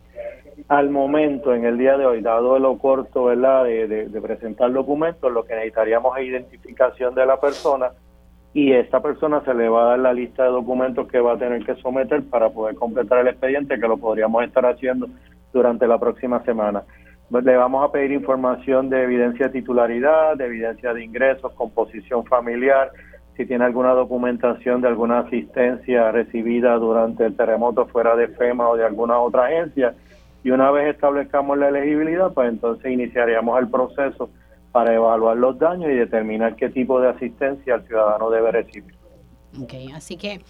al momento, en el día de hoy, dado lo corto ¿verdad? De, de, presentar documentos, lo que necesitaríamos es identificación de la persona y esta persona se le va a dar la lista de documentos que va a tener que someter para poder completar el expediente, que lo podríamos estar haciendo durante la próxima semana. Le vamos a pedir información de evidencia de titularidad, de evidencia de ingresos, composición familiar, si tiene alguna documentación de alguna asistencia recibida durante el terremoto fuera de FEMA o de alguna otra agencia y una vez establezcamos la elegibilidad, pues entonces iniciaríamos el proceso para evaluar los daños y determinar qué tipo de asistencia el ciudadano debe recibir. Ok, así que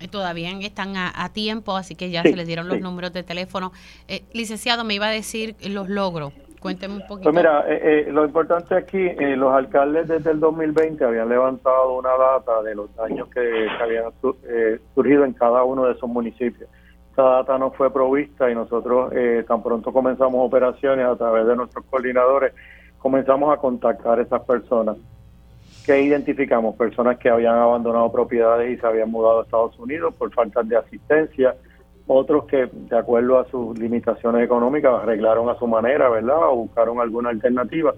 eh, todavía están a, tiempo, así que ya se les dieron los números de teléfono. Eh, licenciado, me iba a decir los logros. Cuénteme un poquito. Pues mira, eh, lo importante aquí, los alcaldes desde el 2020 habían levantado una data de los daños que habían surgido en cada uno de esos municipios esta data no fue provista y nosotros eh, tan pronto comenzamos operaciones a través de nuestros coordinadores, comenzamos a contactar a esas personas. que identificamos? Personas que habían abandonado propiedades y se habían mudado a Estados Unidos por falta de asistencia, otros que de acuerdo a sus limitaciones económicas arreglaron a su manera, ¿verdad? O buscaron alguna alternativa.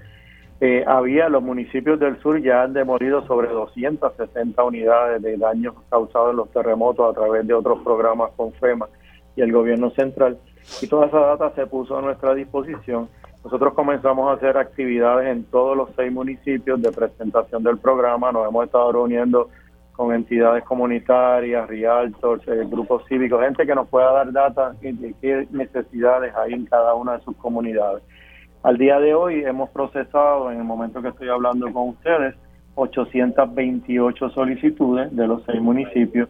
Eh, había, los municipios del sur ya han demolido sobre 260 unidades de daños causados en los terremotos a través de otros programas con FEMA y el gobierno central. Y toda esa data se puso a nuestra disposición. Nosotros comenzamos a hacer actividades en todos los seis municipios de presentación del programa. Nos hemos estado reuniendo con entidades comunitarias, realtors, eh, grupos cívicos, gente que nos pueda dar data de qué necesidades hay en cada una de sus comunidades. Al día de hoy hemos procesado, en el momento que estoy hablando con ustedes, 828 solicitudes de los seis municipios.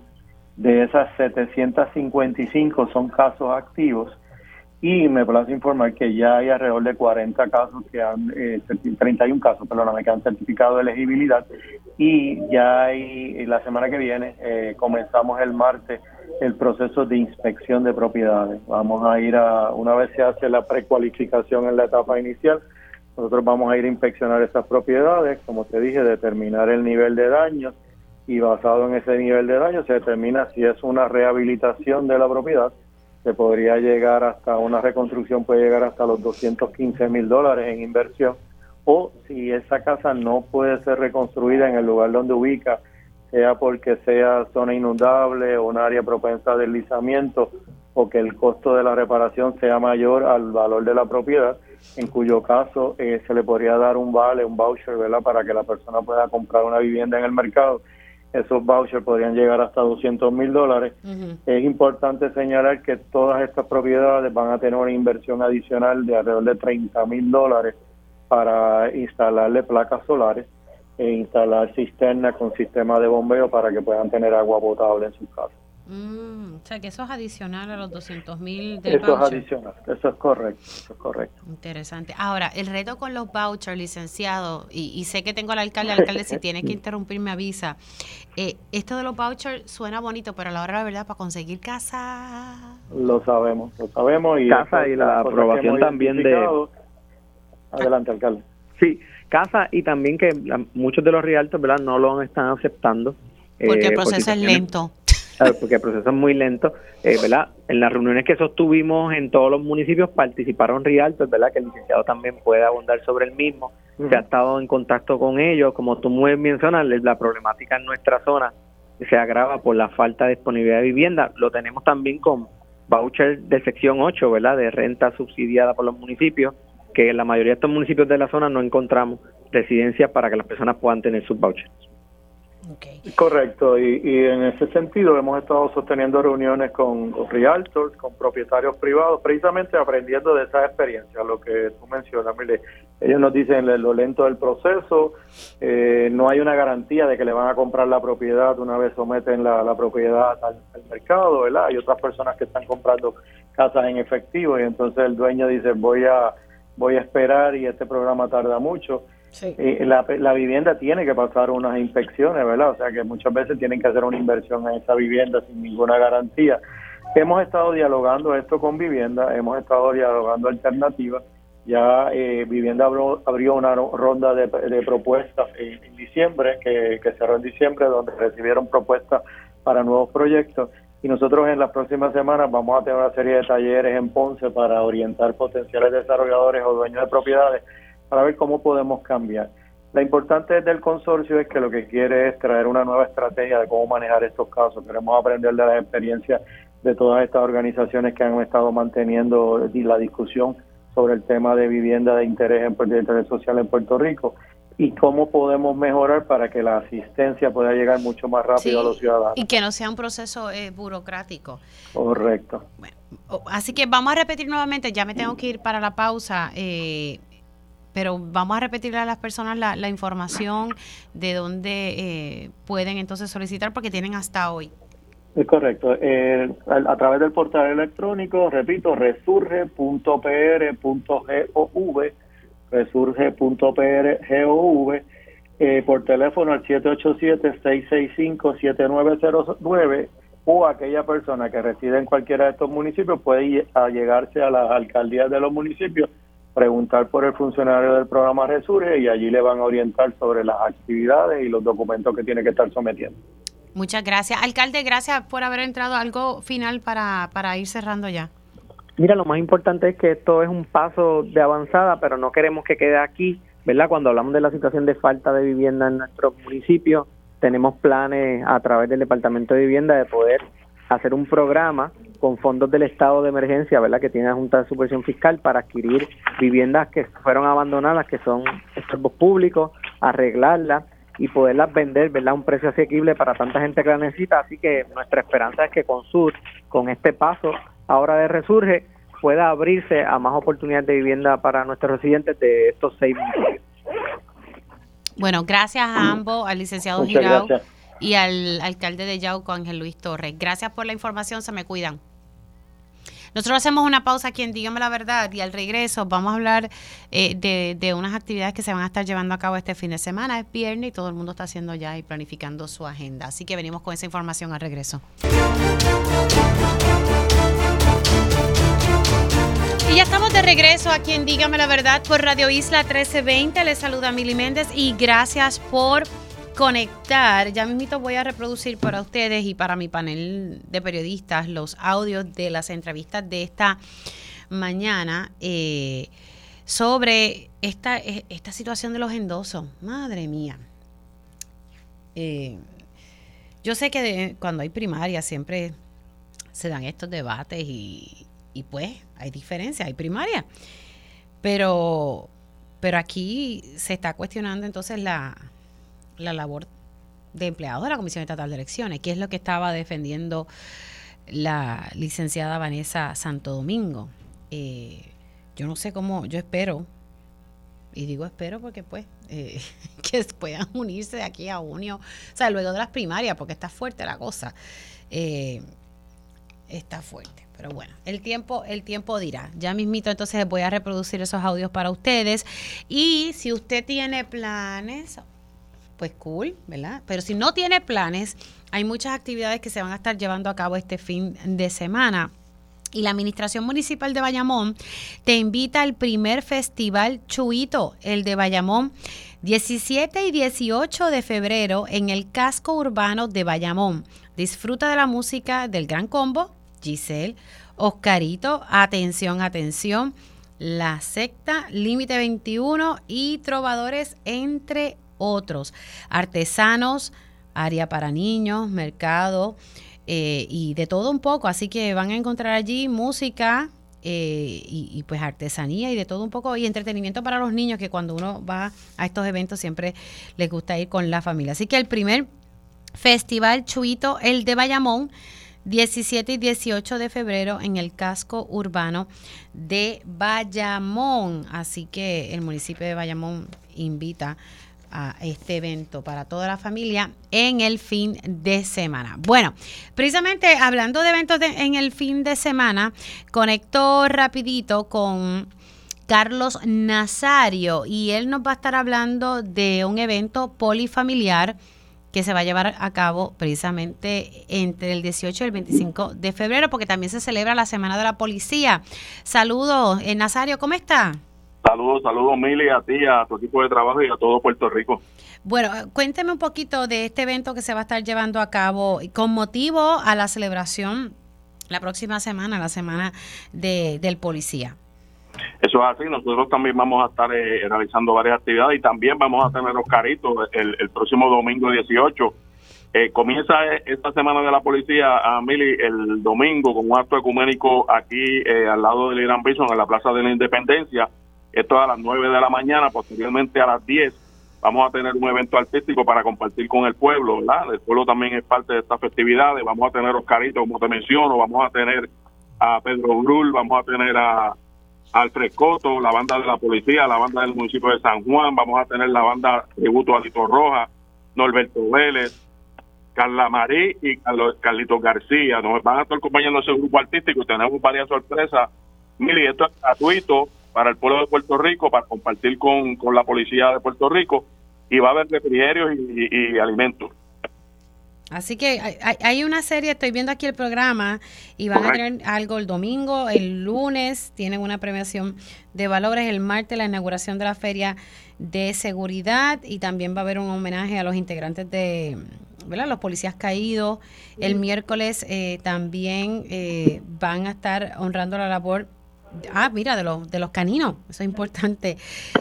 De esas 755 son casos activos y me place informar que ya hay alrededor de 40 casos que han, eh, 31 casos, perdóname, que han certificado elegibilidad y ya hay, la semana que viene, eh, comenzamos el martes el proceso de inspección de propiedades. Vamos a ir a, una vez se hace la precualificación en la etapa inicial, nosotros vamos a ir a inspeccionar esas propiedades, como te dije, determinar el nivel de daños y basado en ese nivel de daño se determina si es una rehabilitación de la propiedad, se podría llegar hasta una reconstrucción, puede llegar hasta los 215 mil dólares en inversión, o si esa casa no puede ser reconstruida en el lugar donde ubica, sea porque sea zona inundable o un área propensa a deslizamiento, o que el costo de la reparación sea mayor al valor de la propiedad, en cuyo caso eh, se le podría dar un vale, un voucher, ¿verdad?, para que la persona pueda comprar una vivienda en el mercado. Esos vouchers podrían llegar hasta 200 mil dólares. Es importante señalar que todas estas propiedades van a tener una inversión adicional de alrededor de 30 mil dólares para instalarle placas solares e instalar cisternas con sistema de bombeo para que puedan tener agua potable en sus casas. Mm, o sea, que eso es adicional a los 200 mil del Eso voucher. es adicional, eso es correcto, eso es correcto. Interesante. Ahora, el reto con los vouchers, licenciado, y, y sé que tengo al alcalde, alcalde, si tiene que interrumpir, me avisa. Eh, esto de los vouchers suena bonito, pero a la hora de la verdad, para conseguir casa. Lo sabemos, lo sabemos. y Casa y de la aprobación también de-. Adelante, alcalde. Sí, casa y también que la- muchos de los realtors, ¿verdad? No lo están aceptando. Porque eh, el por proceso es lento. Porque el proceso es muy lento, eh, ¿verdad? En las reuniones que sostuvimos en todos los municipios participaron realtors, ¿verdad? Que el licenciado también puede abundar sobre el mismo. Se ha estado en contacto con ellos, como tú muy bien mencionas, la problemática en nuestra zona se agrava por la falta de disponibilidad de vivienda. Lo tenemos también con voucher de sección 8, ¿verdad? De renta subsidiada por los municipios, que en la mayoría de estos municipios de la zona no encontramos residencias para que las personas puedan tener sus vouchers. Correcto, y, en ese sentido hemos estado sosteniendo reuniones con, realtors, con propietarios privados, precisamente aprendiendo de esa experiencia, lo que tú mencionas, mire, ellos nos dicen lo lento del proceso, eh, no hay una garantía de que le van a comprar la propiedad una vez someten la, la propiedad al, al mercado, ¿verdad? Hay otras personas que están comprando casas en efectivo y entonces el dueño dice voy a voy a esperar y este programa tarda mucho. Eh, la, la vivienda tiene que pasar unas inspecciones, ¿verdad? O sea que muchas veces tienen que hacer una inversión en esa vivienda sin ninguna garantía. Hemos estado dialogando esto con vivienda, hemos estado dialogando alternativas. Ya eh, Vivienda abrió, una ro- ronda de, de propuestas en, diciembre, que cerró en diciembre, donde recibieron propuestas para nuevos proyectos. Y nosotros en las próximas semanas vamos a tener una serie de talleres en Ponce para orientar potenciales desarrolladores o dueños de propiedades para ver cómo podemos cambiar. La importante del consorcio es que lo que quiere es traer una nueva estrategia de cómo manejar estos casos. Queremos aprender de las experiencias de todas estas organizaciones que han estado manteniendo la discusión sobre el tema de vivienda de interés, en, de interés social en Puerto Rico y cómo podemos mejorar para que la asistencia pueda llegar mucho más rápido Sí, a los ciudadanos. Y que no sea un proceso eh, burocrático. Correcto. O- Así que vamos a repetir nuevamente, ya me tengo que ir para la pausa, eh, pero vamos a repetirle a las personas la, la información de dónde eh, pueden entonces solicitar porque tienen hasta hoy. Es correcto. Eh, a, través del portal electrónico, repito, resurge.pr.gov, resurge.pr.gov, eh, por teléfono al 787-665-7909 o aquella persona que reside en cualquiera de estos municipios puede llegarse a las alcaldías de los municipios, preguntar por el funcionario del programa Resurge y allí le van a orientar sobre las actividades y los documentos que tiene que estar sometiendo. Muchas gracias. Alcalde, gracias por haber entrado. Algo final para, para ir cerrando ya. Mira, lo más importante es que esto es un paso de avanzada, pero no queremos que quede aquí, ¿verdad? Cuando hablamos de la situación de falta de vivienda en nuestro municipio, tenemos planes a través del Departamento de Vivienda de poder hacer un programa con fondos del estado de emergencia, ¿verdad? Que tiene la Junta de Supervisión Fiscal para adquirir viviendas que fueron abandonadas, que son estorbos públicos, arreglarlas y poderlas vender, ¿verdad? A un precio asequible para tanta gente que la necesita. Así que nuestra esperanza es que con Sur, con este paso ahora de Resurge, pueda abrirse a más oportunidades de vivienda para nuestros residentes de estos seis municipios. Bueno, gracias a ambos, al licenciado Girao y al alcalde de Yauco, Ángel Luis Torres. Gracias por la información, se me cuidan. Nosotros hacemos una pausa aquí en Dígame la Verdad y al regreso vamos a hablar eh, de, de, unas actividades que se van a estar llevando a cabo este fin de semana. Es viernes y todo el mundo está haciendo ya y planificando su agenda. Así que venimos con esa información al regreso. Y ya estamos de regreso aquí en Dígame la Verdad por Radio Isla 1320. Les saluda Mili Méndez y gracias por conectar. Ya mismo voy a reproducir para ustedes y para mi panel de periodistas los audios de las entrevistas de esta mañana eh, sobre esta, esta situación de los endosos. Madre mía. Eh, yo sé que cuando hay primaria siempre se dan estos debates y, y pues hay diferencias, hay primaria. Pero, pero aquí se está cuestionando entonces la, la labor de empleados de la Comisión Estatal de Elecciones, que es lo que estaba defendiendo la licenciada Vanessa Santo Domingo. Eh, yo no sé cómo, yo espero, y digo espero porque pues, eh, que puedan unirse de aquí a junio, o sea, luego de las primarias, porque está fuerte la cosa. Eh, está fuerte. Pero bueno, el tiempo, el tiempo dirá. Ya mismito entonces voy a reproducir esos audios para ustedes. Y si usted tiene planes pues cool, ¿verdad? Pero si no tiene planes, hay muchas actividades que se van a estar llevando a cabo este fin de semana. Y la Administración Municipal de Bayamón te invita al primer festival Chuito, el de Bayamón, 17 y 18 de febrero en el casco urbano de Bayamón. Disfruta de la música del Gran Combo, Giselle, Oscarito, atención, atención, La Secta, Límite 21 y Trovadores, entre otros. Artesanos, área para niños, mercado eh, y de todo un poco. Así que van a encontrar allí música. Eh, y, pues artesanía y de todo un poco y entretenimiento para los niños que cuando uno va a estos eventos siempre les gusta ir con la familia. Así que el primer festival Chuito, el de Bayamón, 17 y 18 de febrero en el casco urbano de Bayamón. Así que el municipio de Bayamón invita este evento para toda la familia en el fin de semana. Bueno, precisamente hablando de eventos en el fin de semana, conecto rapidito con Carlos Nazario y él nos va a estar hablando de un evento polifamiliar que se va a llevar a cabo precisamente entre el 18 y el 25 de febrero, porque también se celebra la Semana de la Policía. Saludos, eh, Nazario, ¿cómo está? Saludos, saludos Mili, a ti, a tu equipo de trabajo y a todo Puerto Rico. Bueno, cuénteme un poquito de este evento que se va a estar llevando a cabo con motivo a la celebración la próxima semana, la semana de, del policía. Eso es así, nosotros también vamos a estar eh, realizando varias actividades y también vamos a tener los caritos el, el próximo domingo 18. Eh, comienza esta semana de la policía, a Mili, el domingo con un acto ecuménico aquí eh, al lado del Irán Bison, en la Plaza de la Independencia esto es a las 9 de la mañana, posteriormente a las 10 vamos a tener un evento artístico para compartir con el pueblo, ¿verdad? El pueblo también es parte de estas festividades, vamos a tener Oscarito, como te menciono, vamos a tener a Pedro Brul, vamos a tener a, Alfred Coto, la banda de la policía, la banda del municipio de San Juan, vamos a tener la banda Tributo a Lito Roja, Norberto Vélez, Carla Marí y Carlos, Carlitos García. Nos van a estar acompañando ese grupo artístico y tenemos varias sorpresas. Mili, esto es gratuito, para el pueblo de Puerto Rico, para compartir con, la policía de Puerto Rico y va a haber refrigerios y, alimentos. Así que hay, una serie, estoy viendo aquí el programa y van a tener algo el domingo, el lunes tienen una premiación de valores, el martes la inauguración de la feria de seguridad y también va a haber un homenaje a los integrantes de, ¿verdad? Los policías caídos. El miércoles eh, también eh, van a estar honrando la labor Ah, mira, de los, de los caninos, eso es importante.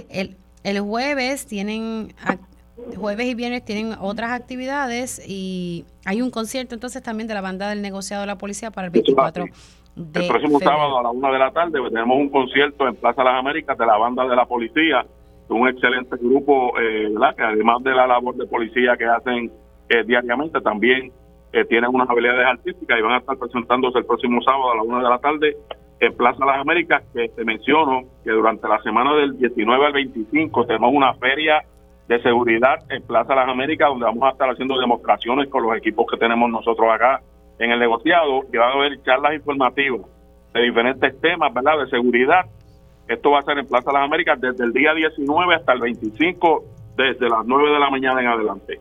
El, el jueves tienen, jueves y viernes tienen otras actividades y hay un concierto entonces también de la banda del negociado de la policía para el 24 de El próximo sábado a la una de la tarde tenemos un concierto en Plaza Las Américas de la banda de la policía, un excelente grupo, eh, que además de la labor de policía que hacen eh, diariamente, también eh, tienen unas habilidades artísticas y van a estar presentándose el próximo sábado a la una de la tarde en Plaza Las Américas, que te menciono que durante la semana del 19 al 25 tenemos una feria de seguridad en Plaza Las Américas, donde vamos a estar haciendo demostraciones con los equipos que tenemos nosotros acá en el negociado, que va a haber charlas informativas de diferentes temas, ¿verdad?, de seguridad. Esto va a ser en Plaza Las Américas desde el día 19 hasta el 25, desde las 9 de la mañana en adelante.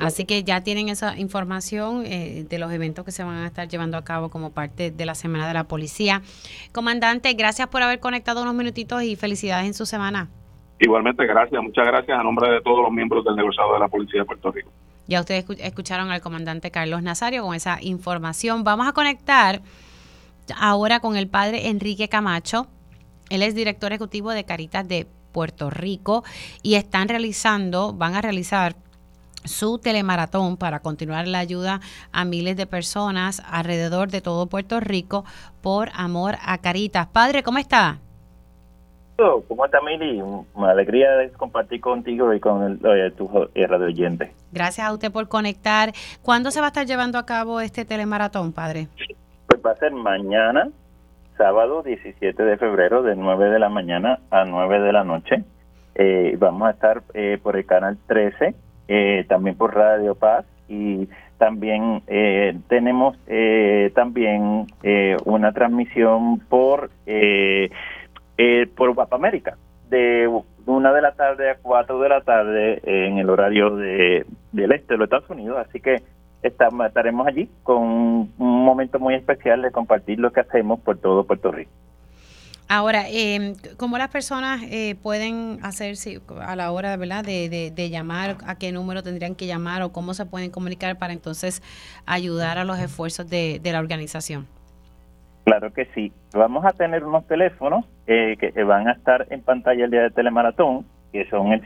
Así que ya tienen esa información eh, de los eventos que se van a estar llevando a cabo como parte de la Semana de la Policía. Comandante, gracias por haber conectado unos minutitos y felicidades en su semana. Igualmente, gracias, muchas gracias a nombre de todos los miembros del negociado de la Policía de Puerto Rico. Ya ustedes escucharon al comandante Carlos Nazario con esa información. Vamos a conectar ahora con el padre Enrique Camacho. Él es director ejecutivo de Caritas de Puerto Rico y están realizando, van a realizar su telemaratón para continuar la ayuda a miles de personas alrededor de todo Puerto Rico por amor a Caritas. Padre, ¿cómo está? ¿Cómo está, Mili? Una alegría de compartir contigo y con el, eh, tu radio oyente. Gracias a usted por conectar. ¿Cuándo se va a estar llevando a cabo este telemaratón, padre? Pues va a ser mañana, sábado 17 de febrero, de 9 de la mañana a 9 de la noche. Eh, vamos a estar eh, por el canal 13 eh, también por Radio Paz. Y también eh, tenemos eh, también una transmisión por por Guapa América. De una de la tarde a cuatro de la tarde en el horario de, del este de los Estados Unidos. Así que estaremos allí con un momento muy especial de compartir lo que hacemos por todo Puerto Rico Ahora, eh, ¿cómo las personas eh, pueden hacer a la hora ¿verdad? De, de, llamar? ¿A qué número tendrían que llamar o cómo se pueden comunicar para entonces ayudar a los esfuerzos de, de la organización? Claro que sí. Vamos a tener unos teléfonos eh, que van a estar en pantalla el día de Telemaratón, que son el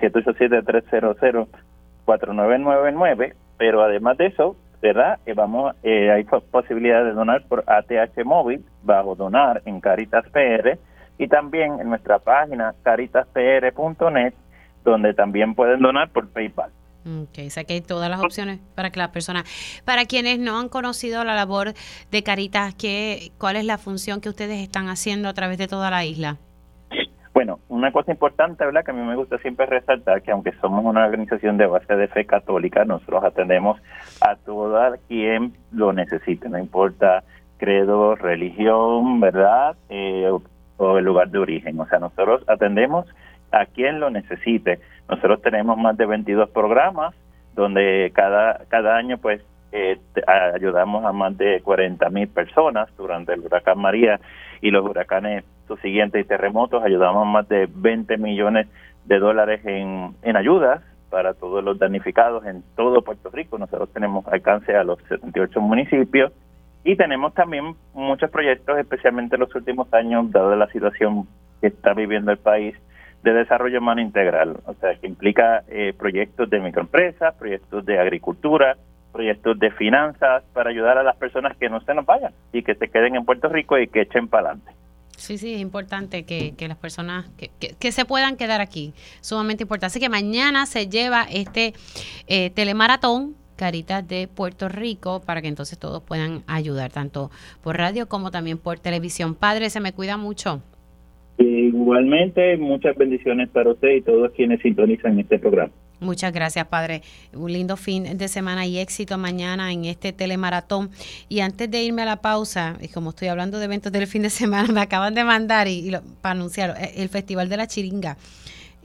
787-300-4999, pero además de eso, ¿verdad? Eh, vamos, eh, hay posibilidad de donar por ATH móvil, bajo donar en Caritas PR y también en nuestra página caritaspr.net, donde también pueden donar por PayPal. Ok, o sea que hay todas las opciones para que las personas, para quienes no han conocido la labor de Caritas, ¿qué, ¿cuál es la función que ustedes están haciendo a través de toda la isla? Bueno, una cosa importante, ¿verdad? Que a mí me gusta siempre resaltar que aunque somos una organización de base de fe católica, nosotros atendemos a toda quien lo necesite, no importa credo, religión, ¿verdad? Eh, o el lugar de origen. O sea, nosotros atendemos a quien lo necesite. Nosotros tenemos más de 22 programas donde cada, cada año pues eh, ayudamos a más de 40 mil personas durante el huracán María y los huracanes subsiguientes y terremotos. Ayudamos a más de 20 millones de dólares en, en ayudas para todos los damnificados en todo Puerto Rico. Nosotros tenemos alcance a los 78 municipios y tenemos también muchos proyectos, especialmente en los últimos años, dado la situación que está viviendo el país, de desarrollo humano integral, o sea, que implica eh, proyectos de microempresas, proyectos de agricultura, proyectos de finanzas, para ayudar a las personas que no se nos vayan y que se queden en Puerto Rico y que echen para adelante. Sí, sí, es importante que, que las personas que, que, se puedan quedar aquí, sumamente importante. Así que mañana se lleva este eh, telemaratón Caritas de Puerto Rico para que entonces todos puedan ayudar, tanto por radio como también por televisión. Padre, se me cuida mucho. Igualmente, muchas bendiciones para usted y todos quienes sintonizan este programa. Muchas gracias, padre. Un lindo fin de semana y éxito mañana en este telemaratón. Y antes de irme a la pausa, y como estoy hablando de eventos del fin de semana, me acaban de mandar y, para anunciar eh, el Festival de la Chiringa.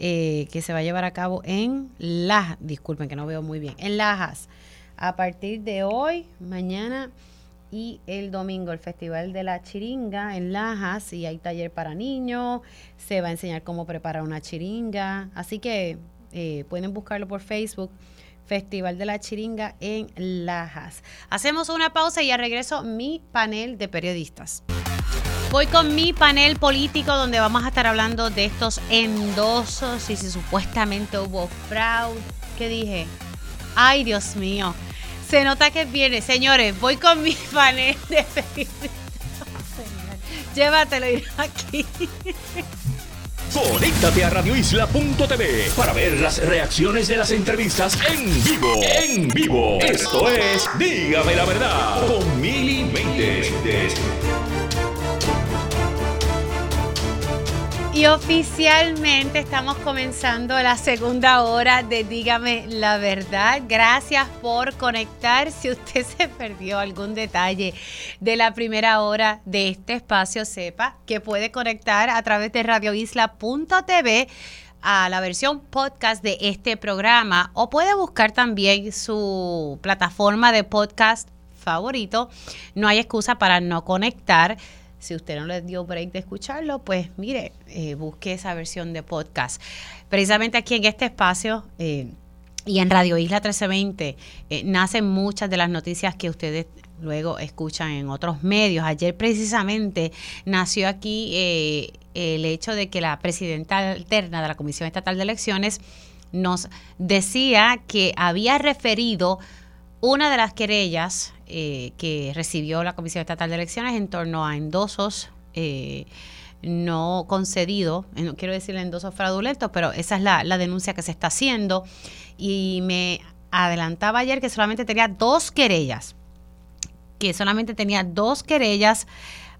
Eh, que se va a llevar a cabo en Lajas, disculpen que no veo muy bien, en Lajas, a partir de hoy, mañana y el domingo, el Festival de la Chiringa en Lajas, y hay taller para niños, se va a enseñar cómo preparar una chiringa, así que eh, pueden buscarlo por Facebook. Festival de la Chiringa en Lajas. Hacemos una pausa y ya regreso mi panel de periodistas. Voy con mi panel político donde vamos a estar hablando de estos endosos y si supuestamente hubo fraude. ¿Qué dije? Ay, Dios mío. Se nota que viene. Señores, voy con mi panel de Llévatelo aquí. Conéctate a radioisla.tv para ver las reacciones de las entrevistas en vivo. En vivo. Esto es Dígame la verdad con Mili Y oficialmente estamos comenzando la segunda hora de Dígame la verdad. Gracias por conectar. Si usted se perdió algún detalle de la primera hora de este espacio, sepa que puede conectar a través de radioisla.tv a la versión podcast de este programa o puede buscar también su plataforma de podcast favorito. No hay excusa para no conectar. Si usted no le dio break de escucharlo, pues mire, eh, busque esa versión de podcast. Precisamente aquí en este espacio eh, y en Radio Isla 1320 eh, nacen muchas de las noticias que ustedes luego escuchan en otros medios. Ayer precisamente nació aquí el hecho de que la presidenta alterna de la Comisión Estatal de Elecciones nos decía que había referido una de las querellas eh, que recibió la Comisión Estatal de Elecciones en torno a endosos eh, no concedidos, no quiero decir endosos fraudulentos, pero esa es la, denuncia que se está haciendo. Y me adelantaba ayer que solamente tenía dos querellas, que solamente tenía dos querellas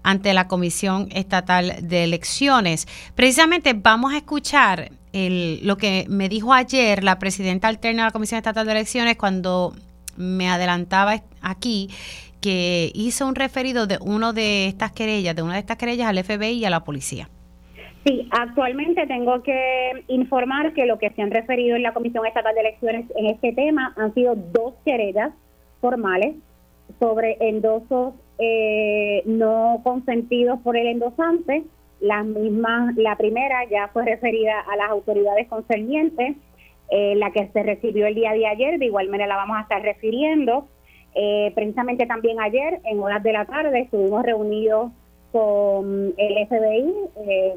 ante la Comisión Estatal de Elecciones. Precisamente vamos a escuchar lo que me dijo ayer la presidenta alterna de la Comisión Estatal de Elecciones cuando me adelantaba aquí que hizo un referido de uno de estas querellas, de una de estas querellas al FBI y a la policía. Sí, actualmente tengo que informar que lo que se han referido en la Comisión Estatal de Elecciones en este tema han sido dos querellas formales sobre endosos eh, no consentidos por el endosante. La misma, la primera ya fue referida a las autoridades concernientes eh, la que se recibió el día de ayer, de igual manera la vamos a estar refiriendo. Eh, precisamente también ayer, en horas de la tarde, estuvimos reunidos con el FBI, eh,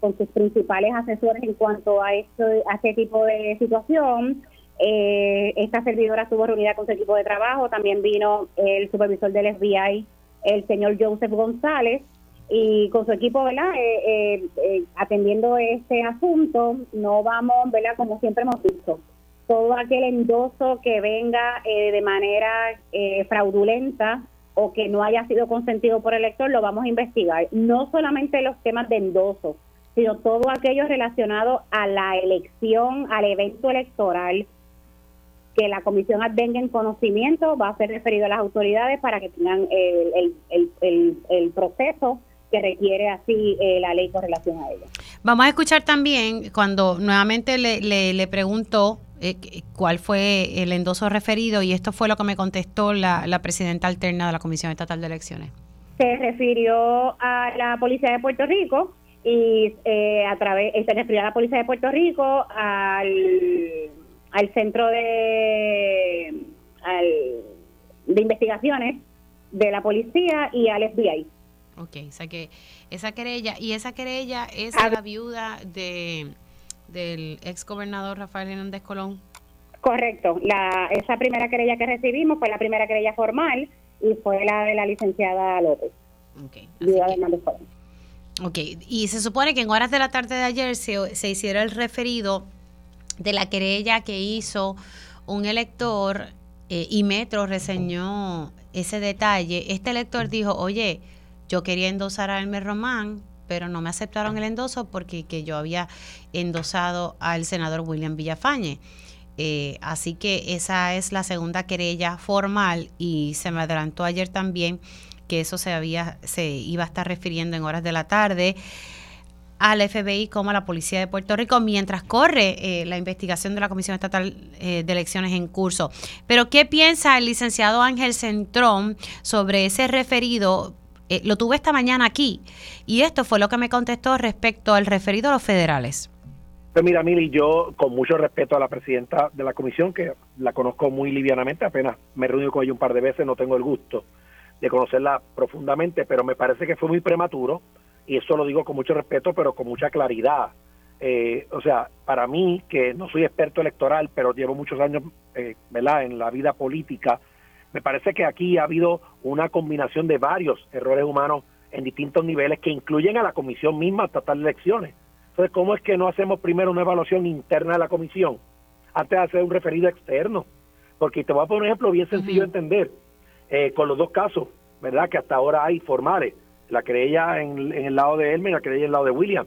con sus principales asesores en cuanto a, esto, a este tipo de situación. esta servidora estuvo reunida con su equipo de trabajo, también vino el supervisor del FBI, el señor Joseph González, y con su equipo, ¿verdad? Eh, eh, eh, atendiendo este asunto, no vamos, ¿verdad? Como siempre hemos dicho, todo aquel endoso que venga de manera fraudulenta o que no haya sido consentido por el elector, lo vamos a investigar. No solamente los temas de endoso, sino todo aquello relacionado a la elección, al evento electoral, que la comisión advenga en conocimiento, va a ser referido a las autoridades para que tengan el, el, el, el proceso que requiere así eh, la ley con relación a ella. Vamos a escuchar también cuando nuevamente le, le, preguntó eh, cuál fue el endoso referido y esto fue lo que me contestó la, la presidenta alterna de la Comisión Estatal de Elecciones. Se refirió a la Policía de Puerto Rico y eh, a través se refirió a la Policía de Puerto Rico al, al centro de al, de investigaciones de la policía y al FBI. Ok, o sea que esa querella, y esa querella es la viuda de del ex gobernador Rafael Hernández Colón. Correcto, la, esa primera querella que recibimos fue la primera querella formal y fue la de la licenciada López, okay, viuda de Hernández Colón. Ok, y se supone que en horas de la tarde de ayer se, se hiciera el referido de la querella que hizo un elector eh, y Metro reseñó ese detalle. Este elector dijo, oye, yo quería endosar a Elmer Román, pero no me aceptaron el endoso porque que yo había endosado al senador William Villafañe. Eh, así que esa es la segunda querella formal y se me adelantó ayer también que eso se había se iba a estar refiriendo en horas de la tarde al FBI como a la Policía de Puerto Rico mientras corre eh, la investigación de la Comisión Estatal eh, de Elecciones en curso. Pero ¿qué piensa el licenciado Ángel Centrón sobre ese referido eh, lo tuve esta mañana aquí y esto fue lo que me contestó respecto al referido a los federales. Pues mira, Mili, yo con mucho respeto a la presidenta de la comisión, que la conozco muy livianamente, apenas me he reunido con ella un par de veces, no tengo el gusto de conocerla profundamente, pero me parece que fue muy prematuro, y eso lo digo con mucho respeto, pero con mucha claridad. Eh, o sea, para mí, que no soy experto electoral, pero llevo muchos años eh, ¿verdad? en la vida política, me parece que aquí ha habido una combinación de varios errores humanos en distintos niveles que incluyen a la comisión misma estatal de elecciones. Entonces, ¿cómo es que no hacemos primero una evaluación interna de la comisión antes de hacer un referido externo? Porque te voy a poner un ejemplo bien sencillo de entender, eh, con los dos casos, ¿verdad? Que hasta ahora hay formales, la querella en, en el lado de Elmer y la querella en el lado de William.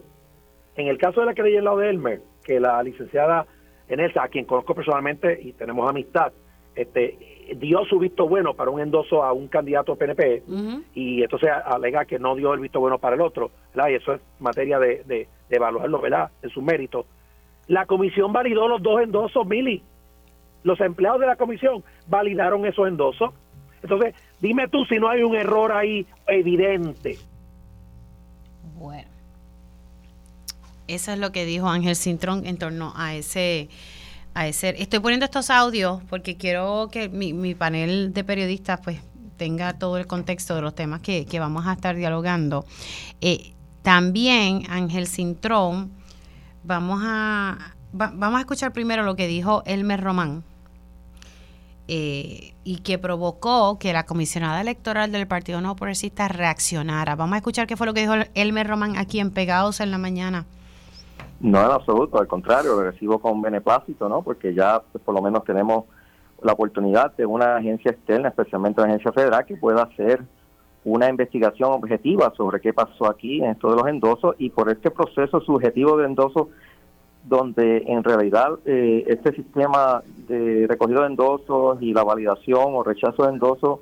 En el caso de la querella en lado de Elmer, que la licenciada Enelsa, a quien conozco personalmente y tenemos amistad, este dio su visto bueno para un endoso a un candidato PNP y entonces alega que no dio el visto bueno para el otro, y eso es materia de, de, evaluarlo, ¿verdad?, en su mérito. La comisión validó los dos endosos, Mili. Los empleados de la comisión validaron esos endosos. Entonces, dime tú si no hay un error ahí evidente. Bueno, eso es lo que dijo Ángel Cintrón en torno a ese a ese. Estoy poniendo estos audios porque quiero que mi, mi panel de periodistas pues tenga todo el contexto de los temas que, vamos a estar dialogando. Eh, también Ángel Cintrón, vamos a, vamos a escuchar primero lo que dijo Elmer Román. Eh, y que provocó que la comisionada electoral del Partido No Progresista reaccionara. Vamos a escuchar qué fue lo que dijo Elmer Román aquí en Pegados en la mañana. No, en absoluto, al contrario, lo recibo con beneplácito, ¿no? Porque ya pues, por lo menos tenemos la oportunidad de una agencia externa, especialmente una agencia federal, que pueda hacer una investigación objetiva sobre qué pasó aquí en esto de los endosos y por este proceso subjetivo de endosos donde en realidad eh, este sistema de recogido de endosos y la validación o rechazo de endosos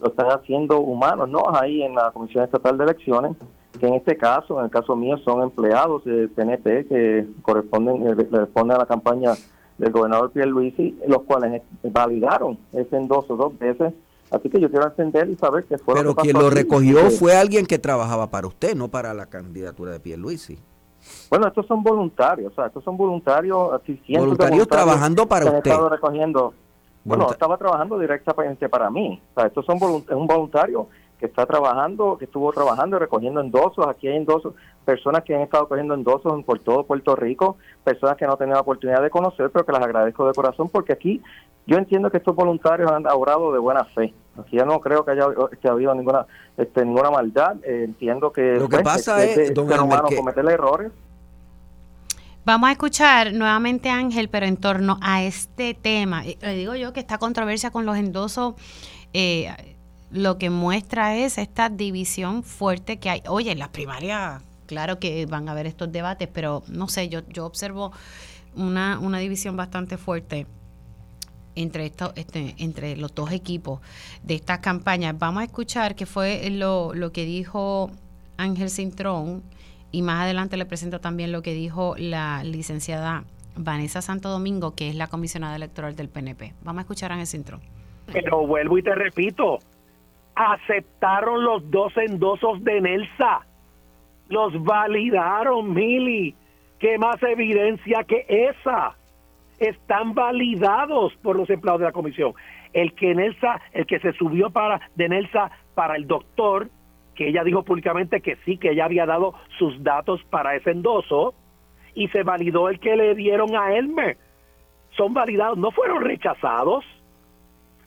lo están haciendo humanos, ¿no? Ahí en la Comisión Estatal de Elecciones que en este caso, en el caso mío, son empleados de PNP que corresponden, eh, responden a la campaña del gobernador Pierluisi, los cuales validaron ese endoso dos veces. Así que yo quiero entender y saber qué fue Pero que quien lo recogió fue alguien que trabajaba para usted, no para la candidatura de Pierluisi. Bueno, estos son voluntarios, o sea, estos son voluntarios, así voluntarios, trabajando para usted. recogiendo, bueno, estaba trabajando directamente para mí. O sea, estos son es un voluntario que está trabajando, que estuvo trabajando y recogiendo endosos. Aquí hay endosos, personas que han estado cogiendo endosos por todo Puerto Rico, personas que no han tenido la oportunidad de conocer, pero que las agradezco de corazón porque aquí yo entiendo que estos voluntarios han obrado de buena fe. Aquí yo no creo que haya que habido ninguna este, ninguna maldad. Eh, entiendo que lo que pues, pasa es, don humano cometer errores. Vamos a escuchar nuevamente Ángel, pero en torno a este tema. Le digo yo que esta controversia con los endosos eh, lo que muestra es esta división fuerte que hay. Oye, en las primarias, claro que van a haber estos debates, pero no sé, yo, yo observo una, una división bastante fuerte entre esto, este, entre los dos equipos de estas campañas. Vamos a escuchar qué fue lo, lo que dijo Ángel Cintrón y más adelante le presento también lo que dijo la licenciada Vanessa Santo Domingo, que es la comisionada electoral del PNP. Vamos a escuchar a Ángel Cintrón. Pero vuelvo y te repito, aceptaron los dos endosos de Nelsa. Los validaron, Mili. ¿Qué más evidencia que esa? Están validados por los empleados de la comisión. El que Nelsa, el que se subió para de Nelsa para el doctor, que ella dijo públicamente que sí, que ella había dado sus datos para ese endoso, y se validó el que le dieron a Elmer. Son validados, no fueron rechazados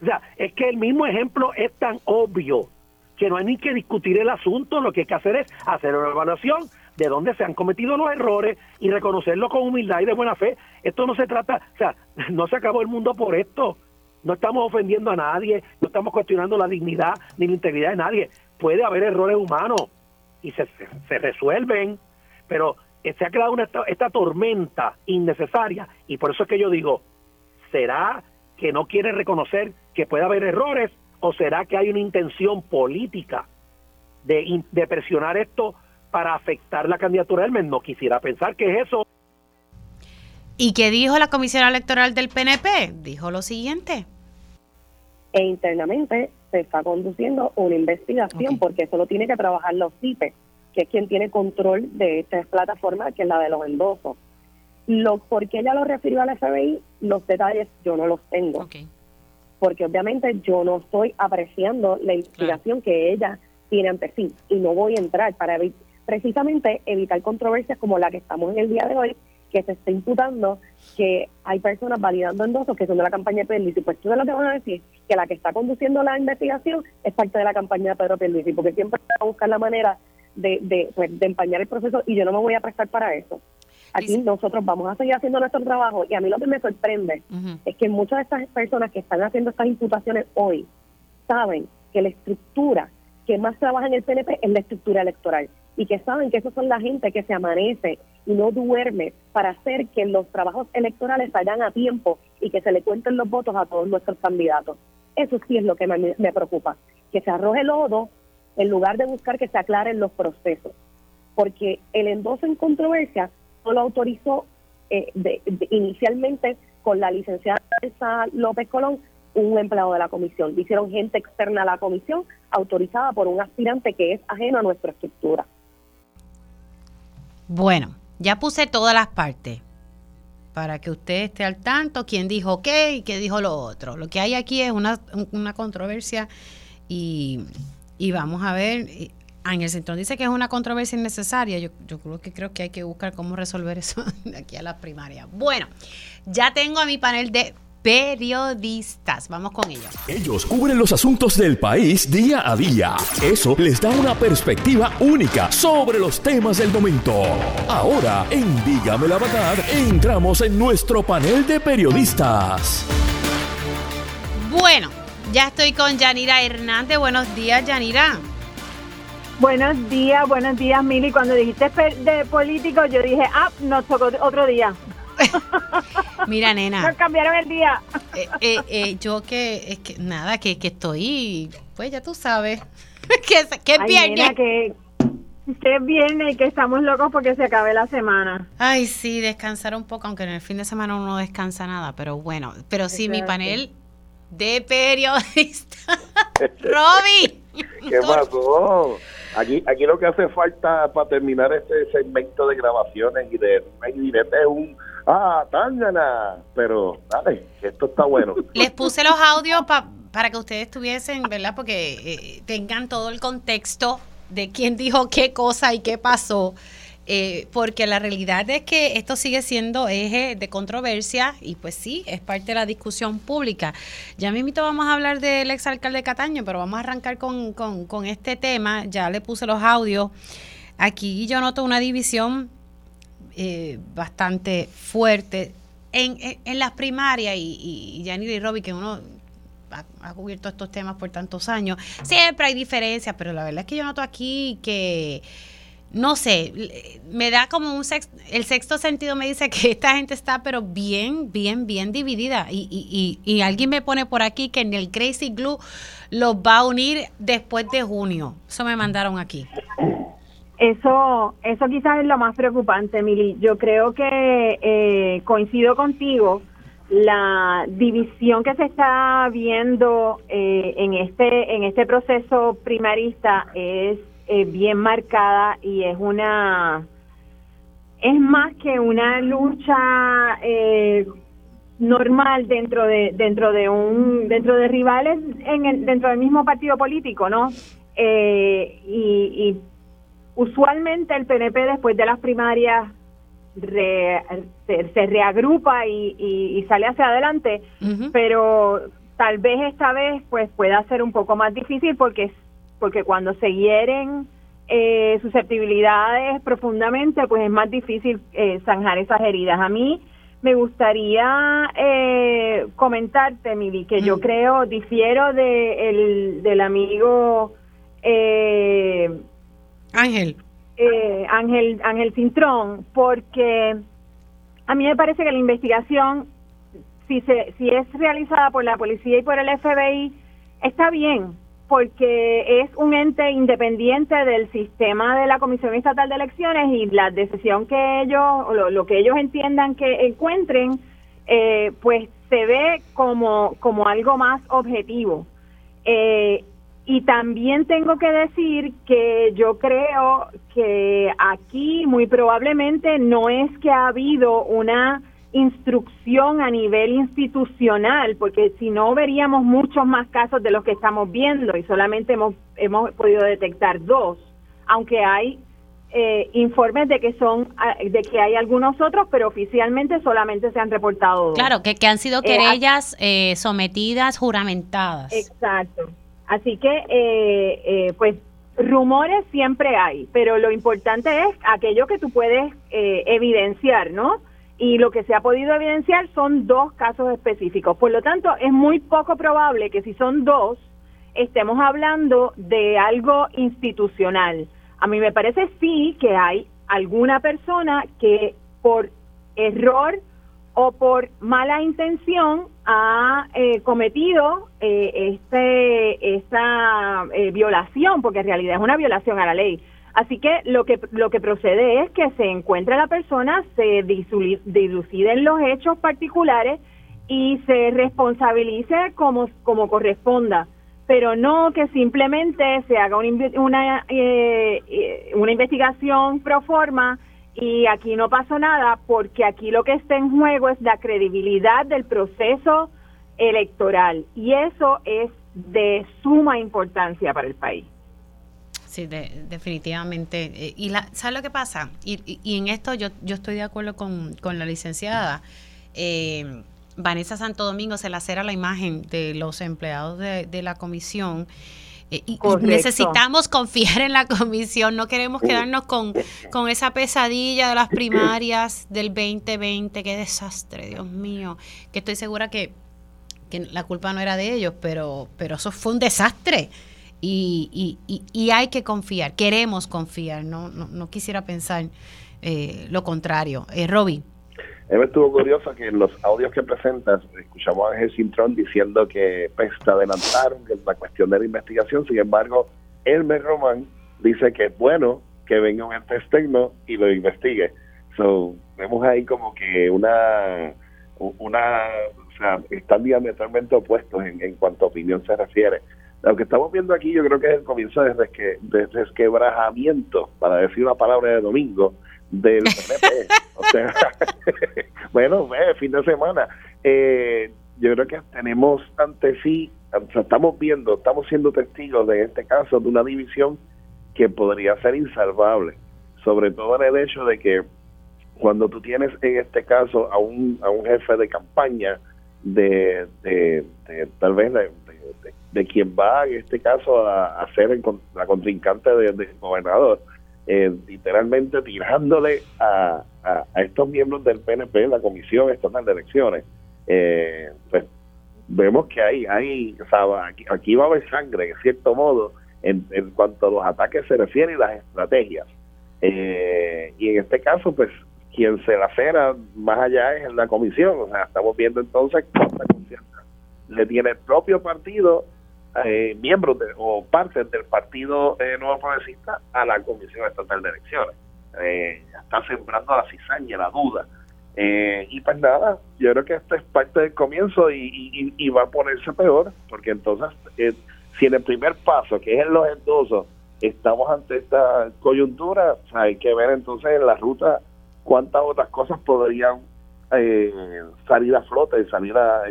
o sea, es que el mismo ejemplo es tan obvio que no hay ni que discutir el asunto, lo que hay que hacer es hacer una evaluación de dónde se han cometido los errores y reconocerlo con humildad y de buena fe. Esto no se trata, o sea, no se acabó el mundo por esto. No estamos ofendiendo a nadie, no estamos cuestionando la dignidad ni la integridad de nadie. Puede haber errores humanos y se, se, resuelven, pero se ha creado esta tormenta innecesaria y por eso es que yo digo, ¿será que no quiere reconocer que puede haber errores o será que hay una intención política de, de presionar esto para afectar la candidatura del MES? No quisiera pensar que es eso. ¿Y qué dijo la Comisión Electoral del PNP? Dijo lo siguiente. E internamente se está conduciendo una investigación porque eso lo tiene que trabajar los CIPE, que es quien tiene control de esta plataforma, que es la de los endosos. Lo, ¿Por qué ella lo refirió al FBI? Los detalles yo no los tengo. Porque obviamente yo no estoy apreciando la investigación que ella tiene ante sí y no voy a entrar para precisamente evitar controversias como la que estamos en el día de hoy, que se está imputando que hay personas validando endosos que son de la campaña de Pedro Pues tú de lo que van a decir que la que está conduciendo la investigación es parte de la campaña de Pedro Pierluisi, porque siempre va a buscar la manera de, de, pues, de empañar el proceso y yo no me voy a prestar para eso. Aquí nosotros vamos a seguir haciendo nuestro trabajo y a mí lo que me sorprende es que muchas de estas personas que están haciendo estas imputaciones hoy saben que la estructura que más trabaja en el PNP es la estructura electoral y que saben que esos son la gente que se amanece y no duerme para hacer que los trabajos electorales salgan a tiempo y que se le cuenten los votos a todos nuestros candidatos. Eso sí es lo que me, me preocupa, que se arroje lodo en lugar de buscar que se aclaren los procesos, porque el endoso en controversia no lo autorizó eh, inicialmente con la licenciada López Colón, un empleado de la comisión. hicieron gente externa a la comisión autorizada por un aspirante que es ajeno a nuestra estructura. Bueno, ya puse todas las partes para que usted esté al tanto, quién dijo qué y qué dijo lo otro. Lo que hay aquí es una, una controversia y, y vamos a ver. Ángel Cintrón dice que es una controversia innecesaria. Yo, yo creo que creo que hay que buscar cómo resolver eso de aquí a la primaria. Bueno, ya tengo a mi panel de periodistas. Vamos con ellos. Ellos cubren los asuntos del país día a día. Eso les da una perspectiva única sobre los temas del momento. Ahora, en Dígame la Verdad, entramos en nuestro panel de periodistas. Bueno, ya estoy con Yanira Hernández. Buenos días, Yanira. Buenos días, buenos días, Mili. Cuando dijiste de político, yo dije, ah, nos tocó otro día. Mira, nena. Nos cambiaron el día. Eh, eh, eh, yo que, es que nada, que, que estoy, pues ya tú sabes, que, que es viernes. que, que es viernes y que estamos locos porque se acabe la semana. Ay, sí, descansar un poco, aunque en el fin de semana uno no descansa nada, pero bueno, pero sí, mi panel de periodistas. Roby. ¿Qué pasó? Aquí, aquí lo que hace falta para terminar este segmento de grabaciones y de y es un ah, tángana, pero dale, esto está bueno. Les puse los audios para que ustedes tuviesen, ¿verdad? Porque eh, tengan todo el contexto de quién dijo qué cosa y qué pasó. Eh, porque la realidad es que esto sigue siendo eje de controversia y pues sí, es parte de la discusión pública. Ya mismito vamos a hablar del exalcalde Cataño, pero vamos a arrancar con, con este tema. Ya le puse los audios. Aquí yo noto una división eh, bastante fuerte en, en, las primarias y, y y Robbie, que uno ha, cubierto estos temas por tantos años, siempre hay diferencias, pero la verdad es que yo noto aquí que, no sé, me da como un sexto, el sexto sentido me dice que esta gente está pero bien, bien, bien dividida y, y, y, y alguien me pone por aquí que en el Crazy Glue los va a unir después de junio. Eso me mandaron aquí. Eso, eso quizás es lo más preocupante, Mili. Yo creo que eh, coincido contigo. La división que se está viendo eh, en este en este proceso primarista es eh, bien marcada y es una es más que una lucha normal dentro de dentro de un dentro de rivales en dentro del mismo partido político, ¿no? y usualmente el PNP después de las primarias se, reagrupa y, sale hacia adelante, pero tal vez esta vez pues pueda ser un poco más difícil porque porque cuando se hieren eh, susceptibilidades profundamente pues es más difícil eh, zanjar esas heridas. A mí me gustaría eh, comentarte, Mili, que yo creo, difiero de el, del amigo eh, Ángel. Eh, Ángel, Ángel Cintrón, porque a mí me parece que la investigación, si, se, si es realizada por la policía y por el FBI, está bien, porque es un ente independiente del sistema de la Comisión Estatal de Elecciones y la decisión que ellos, lo, lo que ellos entiendan que encuentren, eh, pues se ve como, como algo más objetivo. Eh, y también tengo que decir que yo creo que aquí muy probablemente no es que ha habido una instrucción a nivel institucional, porque si no veríamos muchos más casos de los que estamos viendo y solamente hemos, hemos podido detectar dos, aunque hay eh, informes de que son ah, de que hay algunos otros, pero oficialmente solamente se han reportado dos. Claro, que, que han sido eh, querellas eh, sometidas, juramentadas. Exacto. Así que, eh, eh, pues, rumores siempre hay, pero lo importante es aquello que tú puedes eh, evidenciar, ¿no? Y lo que se ha podido evidenciar son dos casos específicos. Por lo tanto, es muy poco probable que si son dos, estemos hablando de algo institucional. A mí me parece sí que hay alguna persona que por error o por mala intención ha eh, cometido eh, este esta eh, violación, porque en realidad es una violación a la ley. Así que lo que lo que procede es que se encuentre la persona, se diluciden los hechos particulares y se responsabilice como como corresponda, pero no que simplemente se haga una una, una investigación pro forma y aquí no pasó nada porque aquí lo que está en juego es la credibilidad del proceso electoral y eso es de suma importancia para el país. Sí, definitivamente. Eh, y la, ¿sabes lo que pasa? Y, y, en esto yo, yo estoy de acuerdo con, con la licenciada. Eh, Vanessa Santo Domingo se lacera la imagen de los empleados de, de la comisión eh, y, necesitamos confiar en la comisión, no queremos quedarnos con, con esa pesadilla de las primarias del 2020, qué desastre, Dios mío, que estoy segura que, que la culpa no era de ellos, pero, pero eso fue un desastre. Y, y, y, hay que confiar, queremos confiar, no, no, no quisiera pensar eh, lo contrario. Eh, Roby. me estuvo curioso que en los audios que presentas escuchamos a Ángel Cintrón diciendo que pues, te adelantaron que la cuestión de la investigación, sin embargo, Elmer Román dice que es bueno que venga un ente externo y lo investigue. So, vemos ahí como que una, una o sea, están diametralmente opuestos en, en cuanto a opinión se refiere. Lo que estamos viendo aquí yo creo que es el comienzo de, de resquebrajamiento, para decir una palabra de domingo, del PNP. o sea, bueno, fin de semana. Eh, yo creo que tenemos ante sí, estamos viendo, estamos siendo testigos de este caso de una división que podría ser insalvable, sobre todo en el hecho de que cuando tú tienes en este caso a un, a un jefe de campaña de, de, tal vez de, quien va en este caso a, a ser la contrincante del gobernador, eh, literalmente tirándole a, a, estos miembros del PNP, la Comisión Estatal de Elecciones, eh, pues vemos que hay, hay aquí, aquí, va a haber sangre, en cierto modo, en, en cuanto a los ataques se refiere y las estrategias. Eh, y en este caso, pues, quien se la cera más allá es la comisión. O sea, estamos viendo entonces cuánta confianza le tiene el propio partido eh, miembros de, o partes del Partido eh, Nuevo Progresista a la Comisión Estatal de Elecciones. Eh, está sembrando la cizaña, la duda. Eh, y pues nada, yo creo que esto es parte del comienzo y, y, va a ponerse peor, porque entonces, si en el primer paso, que es en los endosos, estamos ante esta coyuntura, hay que ver entonces en la ruta cuántas otras cosas podrían salir a flote y salir a,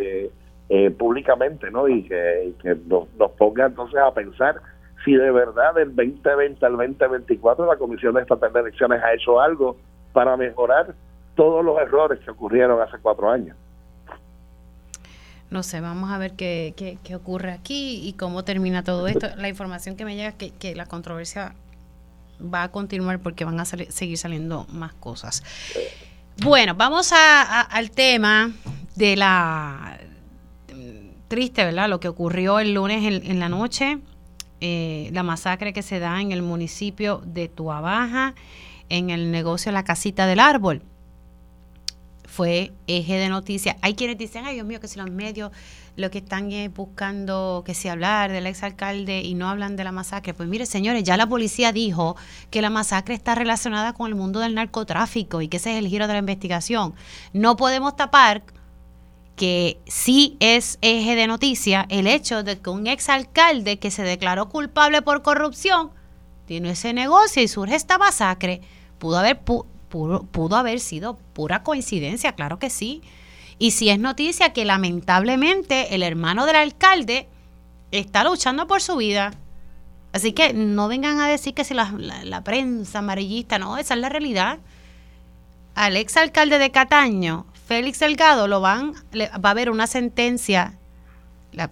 eh, públicamente, ¿no? Y que, nos, ponga entonces a pensar si de verdad del 2020 al 2024 la Comisión Estatal de Elecciones ha hecho algo para mejorar todos los errores que ocurrieron hace cuatro años. No sé, vamos a ver qué, qué, ocurre aquí y cómo termina todo esto. La información que me llega es que, que la controversia va a continuar porque van a seguir saliendo más cosas. Bueno, vamos a, al tema de la triste, ¿verdad? Lo que ocurrió el lunes en, la noche, eh, la masacre que se da en el municipio de Tuabaja, en el negocio La Casita del Árbol. Fue eje de noticias. Hay quienes dicen, ay Dios mío, que si los medios lo que están es buscando que se hablar del exalcalde y no hablan de la masacre. Pues mire, señores, ya la policía dijo que la masacre está relacionada con el mundo del narcotráfico y que ese es el giro de la investigación. No podemos tapar que sí es eje de noticia el hecho de que un exalcalde que se declaró culpable por corrupción tiene ese negocio y surge esta masacre. Pudo haber, pudo haber sido pura coincidencia, claro que sí. Y si es noticia que lamentablemente el hermano del alcalde está luchando por su vida. Así que no vengan a decir que si la, prensa amarillista, no, esa es la realidad. Al exalcalde de Cataño Félix Delgado lo van, va a haber una sentencia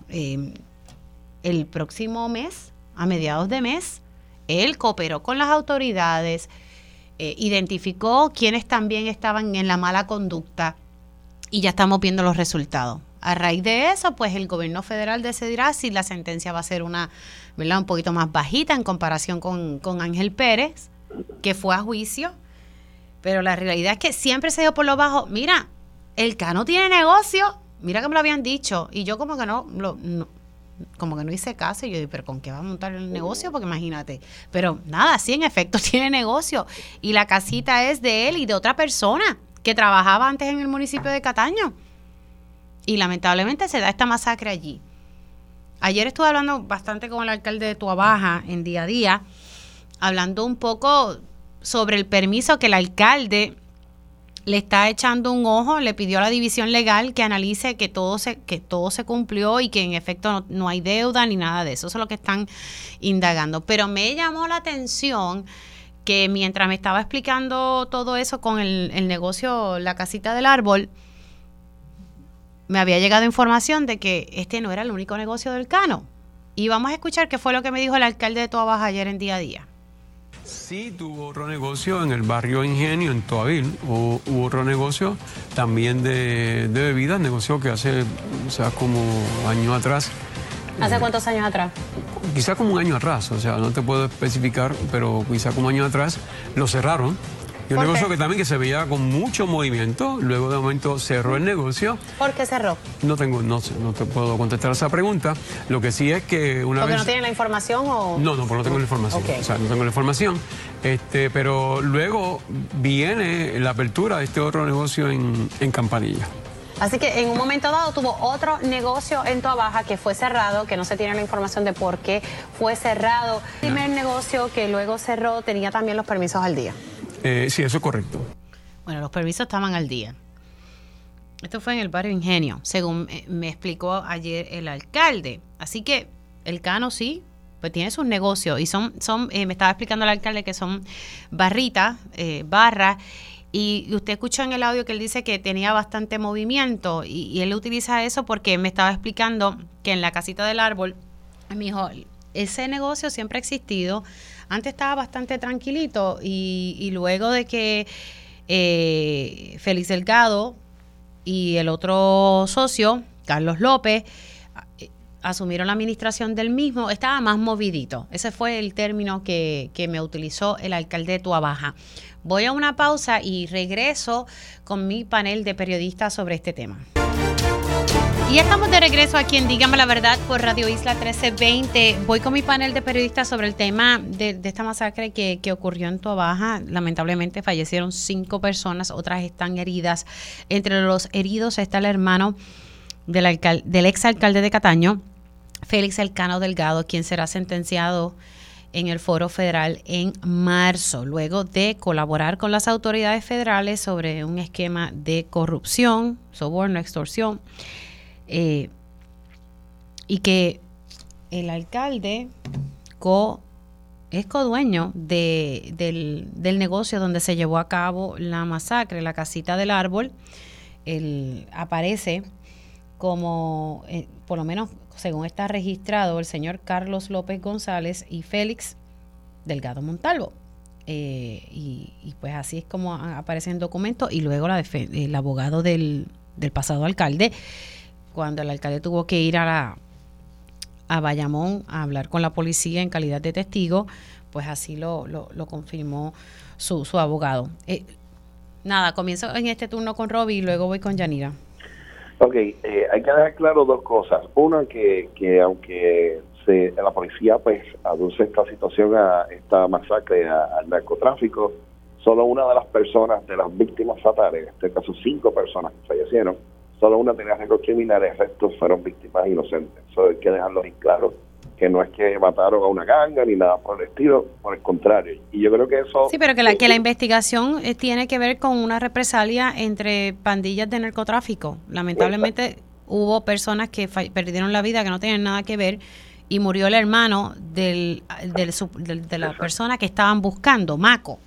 eh, el próximo mes, a mediados de mes. Él cooperó con las autoridades, eh, identificó quienes también estaban en la mala conducta y ya estamos viendo los resultados. A raíz de eso, pues el gobierno federal decidirá si la sentencia va a ser una, ¿verdad? Un poquito más bajita en comparación con, con Ángel Pérez, que fue a juicio Pero la realidad es que siempre se dio por lo bajo. Mira, el Cano tiene negocio. Mira que me lo habían dicho. Y yo como que no, lo, no como que no hice caso. Y yo dije, pero ¿con qué va a montar el negocio? Porque imagínate. Pero nada, sí, en efecto tiene negocio. Y la casita es de él y de otra persona que trabajaba antes en el municipio de Cataño. Y lamentablemente se da esta masacre allí. Ayer estuve hablando bastante con el alcalde de Tuabaja en día a día, hablando un poco sobre el permiso que el alcalde le está echando un ojo, le pidió a la división legal que analice que todo se, que todo se cumplió y que en efecto no, no hay deuda ni nada de eso. Eso es lo que están indagando. Pero me llamó la atención que mientras me estaba explicando todo eso con el, el negocio La Casita del Árbol, me había llegado información de que este no era el único negocio del Cano. Y vamos a escuchar qué fue lo que me dijo el alcalde de Toabaja ayer en día a día. Sí, tuvo otro negocio en el barrio Ingenio, en Toavil. Hubo, hubo otro negocio también de, de bebidas, negocio que hace, o sea, como años atrás. ¿Hace cuántos años atrás? Quizá como un año atrás, o sea, no te puedo especificar, pero quizá como un año atrás lo cerraron. Y un ¿Por negocio qué? que también que se veía con mucho movimiento, luego de momento cerró el negocio. ¿Por qué cerró? No tengo, no, sé, no te puedo contestar esa pregunta. Lo que sí es que una ¿Porque vez... no tienen la información o...? No, no, porque no tengo la información. O sea, no tengo la información. Este, pero luego viene la apertura de este otro negocio en, en Campanilla. Así que en un momento dado tuvo otro negocio en Toabaja que fue cerrado, que no se tiene la información de por qué fue cerrado. El primer negocio que luego cerró tenía también los permisos al día. Eh, sí, eso es correcto. Bueno, los permisos estaban al día. Esto fue en el barrio Ingenio, según me explicó ayer el alcalde. Así que el Cano sí, pues tiene sus negocios y son, son eh, me estaba explicando el alcalde que son barritas, eh, barras, y usted escuchó en el audio que él dice que tenía bastante movimiento y, y él utiliza eso porque me estaba explicando que en la casita del árbol, me dijo, ese negocio siempre ha existido, antes estaba bastante tranquilito y, luego de que eh, Félix Delgado y el otro socio, Carlos López, asumieron la administración del mismo, estaba más movidito. Ese fue el término que, que me utilizó el alcalde de Tuabaja. Voy a una pausa y regreso con mi panel de periodistas sobre este tema. Y estamos de regreso aquí en Dígame la Verdad por Radio Isla 1320. Voy con mi panel de periodistas sobre el tema de, esta masacre que, que ocurrió en Toabaja. Lamentablemente fallecieron cinco personas, otras están heridas. Entre los heridos está el hermano del, alcal- del exalcalde de Cataño, Félix Elcano Delgado, quien será sentenciado en el foro federal en marzo, luego de colaborar con las autoridades federales sobre un esquema de corrupción, soborno, extorsión, eh, y que el alcalde co, es codueño de, del, del negocio donde se llevó a cabo la masacre, la casita del árbol, él aparece como, eh, por lo menos según está registrado, el señor Carlos López González y Félix Delgado Montalvo. Eh, y, pues así es como aparece en documentos. Y luego la el abogado del, del pasado alcalde, cuando el alcalde tuvo que ir a la a Bayamón a hablar con la policía en calidad de testigo, pues así lo, lo, confirmó su, su abogado. Eh, nada, comienzo en este turno con Robbie y luego voy con Yanira. Ok, eh, hay que dejar claro dos cosas. Una, que, que aunque se, la policía pues aduce esta situación, a esta masacre al narcotráfico, solo una de las personas, de las víctimas fatales, en este caso cinco personas que fallecieron, solo una tenía récord criminal, el resto fueron víctimas inocentes. Eso hay que dejarlo bien claro, que no es que mataron a una ganga ni nada por el estilo, por el contrario. Y yo creo que eso... Sí, pero que la, que la investigación eh, tiene que ver con una represalia entre pandillas de narcotráfico. Lamentablemente hubo personas que perdieron la vida que no tenían nada que ver y murió el hermano del, del del- de la persona que estaban buscando, Maco.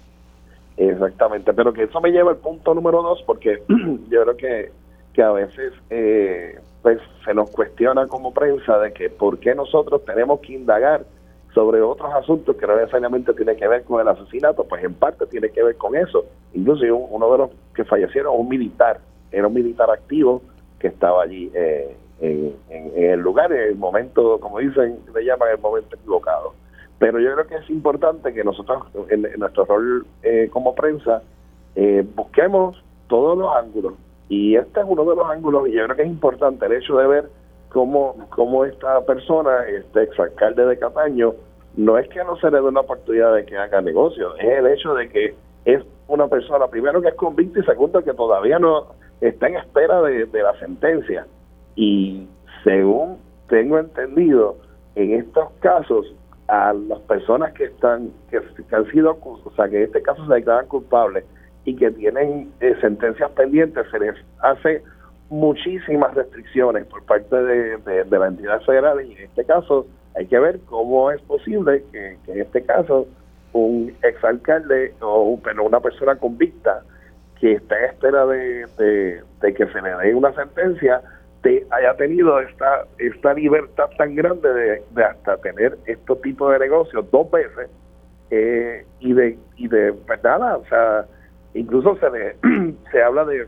Exactamente, pero que eso me lleva al punto número dos, porque yo creo que, que a veces eh, pues se nos cuestiona como prensa de que por qué nosotros tenemos que indagar sobre otros asuntos que no necesariamente tiene que ver con el asesinato, pues en parte tiene que ver con eso. Incluso un- uno de los que fallecieron, un militar, era un militar activo que estaba allí eh, en el lugar, en el momento, como dicen, le llaman el momento equivocado. Pero yo creo que es importante que nosotros, en, en nuestro rol eh, como prensa, eh, busquemos todos los ángulos. Y este es uno de los ángulos, y yo creo que es importante el hecho de ver cómo, cómo esta persona, este exalcalde de Cataño, no es que no se le dé una oportunidad de que haga negocio, es el hecho de que es una persona, primero que es convicta y segundo que todavía no está en espera de, la sentencia. Y según tengo entendido, en estos casos, a las personas que están, que, han sido, o sea, que en este caso se declaran culpables y que tienen eh, sentencias pendientes, se les hace muchísimas restricciones por parte de, de, la entidad federal. Y en este caso hay que ver cómo es posible que, en este caso un exalcalde o pero una persona convicta que está en espera de, de, que se le dé una sentencia te haya tenido esta esta libertad tan grande de, hasta tener este tipo de negocios dos veces eh, y de y de pues o sea incluso se le, se habla de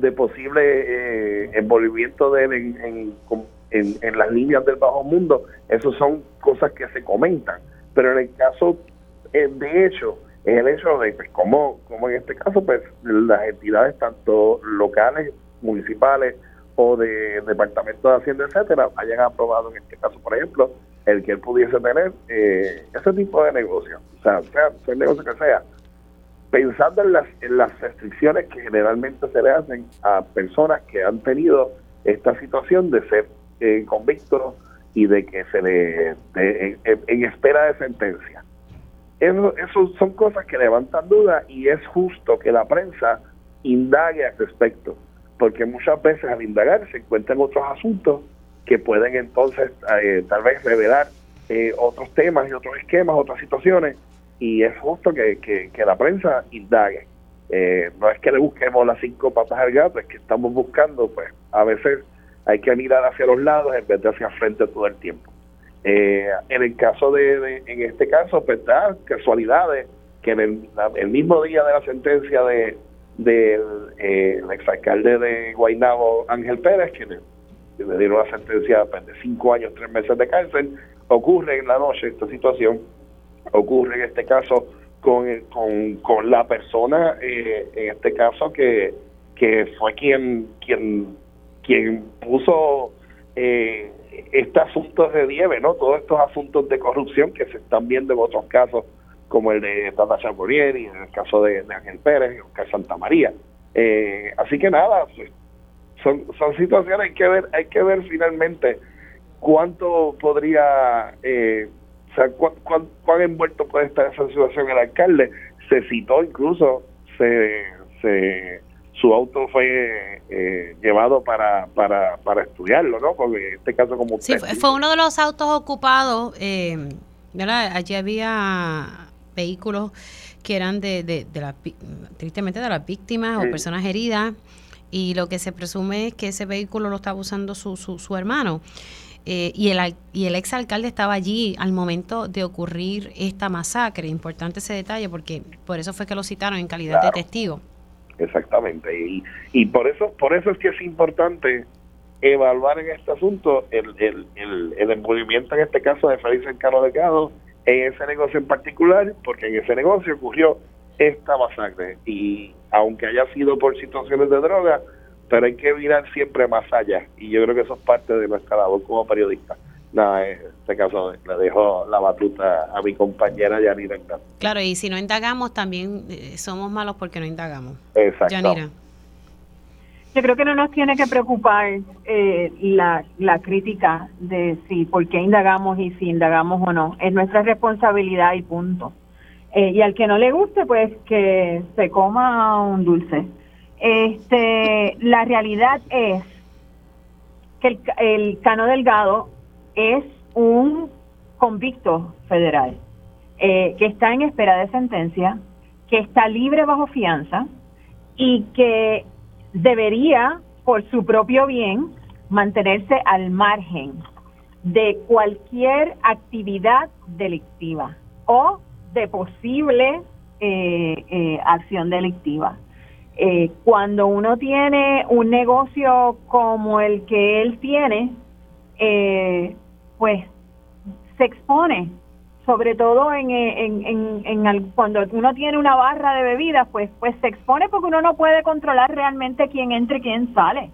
de posible eh, envolvimiento de él en, en, en, las líneas del bajo mundo, eso son cosas que se comentan. Pero en el caso, eh, de hecho, es el hecho de pues, como, como en este caso, pues las entidades tanto locales, municipales o de departamento de Hacienda, etcétera, hayan aprobado en este caso, por ejemplo, el que él pudiese tener eh, ese tipo de negocio, o sea, sea, sea el negocio que sea, pensando en las, restricciones que generalmente se le hacen a personas que han tenido esta situación de ser eh, convictos y de que se le en, espera de sentencia. Eso, eso, son cosas que levantan dudas y es justo que la prensa indague al respecto, porque muchas veces al indagar se encuentran otros asuntos que pueden entonces eh, tal vez revelar eh, otros temas y otros esquemas, otras situaciones y es justo que, que, la prensa indague. Eh, no es que le busquemos las cinco patas al gato, es que estamos buscando, pues a veces hay que mirar hacia los lados en vez de hacia frente todo el tiempo. Eh, en el caso de, en este caso, pues da casualidades que en el, mismo día de la sentencia de del eh, exalcalde de Guaynabo, Ángel Pérez, que le, le dieron una sentencia pues, de cinco años, tres meses de cárcel, ocurre en la noche esta situación ocurre en este caso con, con, con la persona, eh, en este caso, que, que fue quien, quien, quien puso eh, este asunto de nieve, ¿no? Todos estos asuntos de corrupción que se están viendo en otros casos, como el de Tata Charbonnier y en el caso de, Ángel Pérez y Oscar Santa María. Eh, así que nada, pues, son, son situaciones hay que ver, hay que ver finalmente cuánto podría eh, ¿cuán, envuelto puede estar esa situación el alcalde? Se citó incluso, se, se su auto fue eh, llevado para, para, para estudiarlo, ¿no? Porque en este caso como... Sí, fue, uno de los autos ocupados, eh, Allí había vehículos que eran de, de, la, tristemente de las víctimas o personas heridas y lo que se presume es que ese vehículo lo estaba usando su, su, su hermano. Eh, y, el, y el exalcalde estaba allí al momento de ocurrir esta masacre. Importante ese detalle porque por eso fue que lo citaron en calidad de testigo. Exactamente. Y, y por eso por eso es que es importante evaluar en este asunto el, el, el, el envolvimiento en este caso de Félix Encaro Delgado en ese negocio en particular, porque en ese negocio ocurrió esta masacre. Y aunque haya sido por situaciones de droga, pero hay que mirar siempre más allá y yo creo que eso es parte de nuestra labor como periodista. Nada, en este caso le dejo la batuta a mi compañera Yanira Claro, y si no indagamos también eh, somos malos porque no indagamos. Exacto. Yanira. Yo creo que no nos tiene que preocupar eh, la, la crítica de si por qué indagamos y si indagamos o no. Es nuestra responsabilidad y punto. Eh, y al que no le guste, pues que se coma un dulce. Este, la realidad es que el, el Cano Delgado es un convicto federal eh, que está en espera de sentencia, que está libre bajo fianza y que debería, por su propio bien, mantenerse al margen de cualquier actividad delictiva o de posible eh, eh, acción delictiva. Eh, cuando uno tiene un negocio como el que él tiene, eh, pues se expone sobre todo en, en, en, en cuando uno tiene una barra de bebidas, pues, pues se expone porque uno no puede controlar realmente quién entra y quién sale.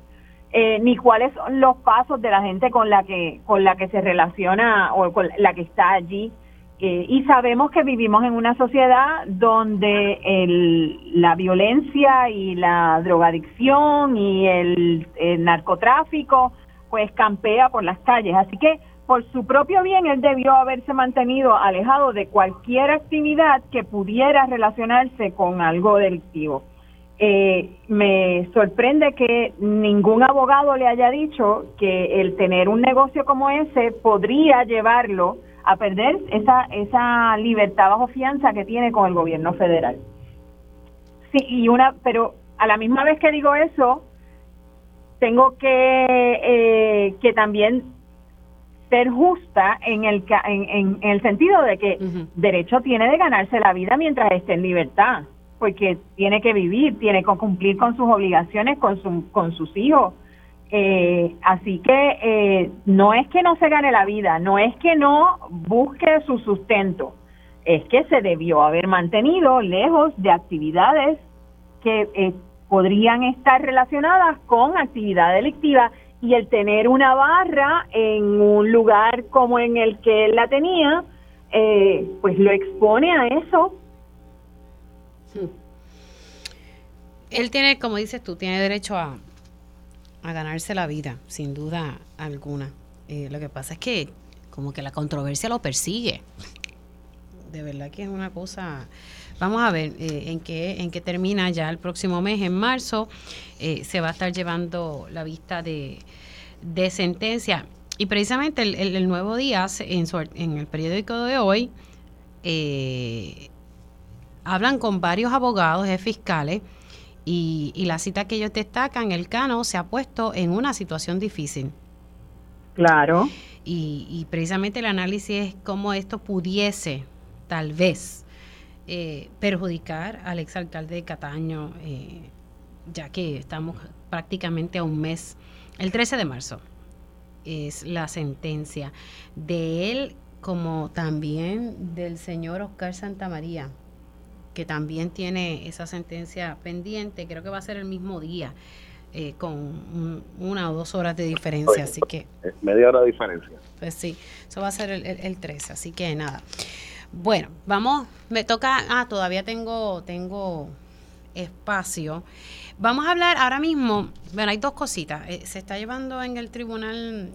Eh, ni cuáles son los pasos de la gente con la que con la que se relaciona o con la que está allí eh, y sabemos que vivimos en una sociedad donde el, la violencia y la drogadicción y el, narcotráfico pues campea por las calles. Así que por su propio bien él debió haberse mantenido alejado de cualquier actividad que pudiera relacionarse con algo delictivo. Eh, me sorprende que ningún abogado le haya dicho que el tener un negocio como ese podría llevarlo a perder esa, esa libertad bajo fianza que tiene con el gobierno federal. Sí, y una, pero a la misma vez que digo eso, tengo que, eh, que también ser justa en el, en, en, el sentido de que derecho tiene de ganarse la vida mientras esté en libertad porque tiene que vivir, tiene que cumplir con sus obligaciones, con, su, con sus hijos. Eh, así que eh, no es que no se gane la vida, no es que no busque su sustento, es que se debió haber mantenido lejos de actividades que eh, podrían estar relacionadas con actividad delictiva y el tener una barra en un lugar como en el que él la tenía, pues lo expone a eso. Él tiene, como dices tú, tiene derecho a, ganarse la vida, sin duda alguna. Eh, lo que pasa es que como que la controversia lo persigue. De verdad que es una cosa... Vamos a ver eh, en qué en qué termina ya el próximo mes, en marzo, eh, se va a estar llevando la vista de, sentencia. Y precisamente el, nuevo día, en, en el periódico de hoy, hablan con varios abogados, y fiscales, y, la cita que ellos destacan, el Cano se ha puesto en una situación difícil. Claro. Y, precisamente el análisis es cómo esto pudiese, tal vez, eh, perjudicar al exalcalde de Cataño, eh, ya que estamos prácticamente a un mes. El 13 de marzo es la sentencia de él como también del señor Oscar Santamaría que también tiene esa sentencia pendiente, creo que va a ser el mismo día, eh, con una o dos horas de diferencia, así que... Media hora de diferencia. Pues sí, eso va a ser el, el, 13, así que nada. Bueno, vamos, me toca, ah, todavía tengo, tengo espacio. Vamos a hablar ahora mismo, bueno, hay dos cositas. Eh, se está llevando en el tribunal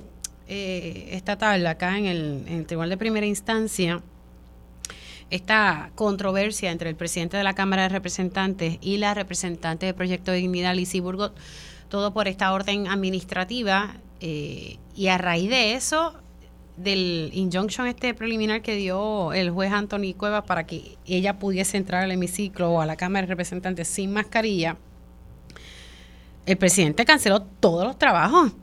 eh, estatal, acá en el, en el tribunal de primera instancia, esta controversia entre el presidente de la Cámara de Representantes y la representante del Proyecto de Dignidad, Lizy Burgot, todo por esta orden administrativa. Eh, y a raíz de eso, del injunction este preliminar que dio el juez Anthony Cuevas para que ella pudiese entrar al hemiciclo o a la Cámara de Representantes sin mascarilla, el presidente canceló todos los trabajos.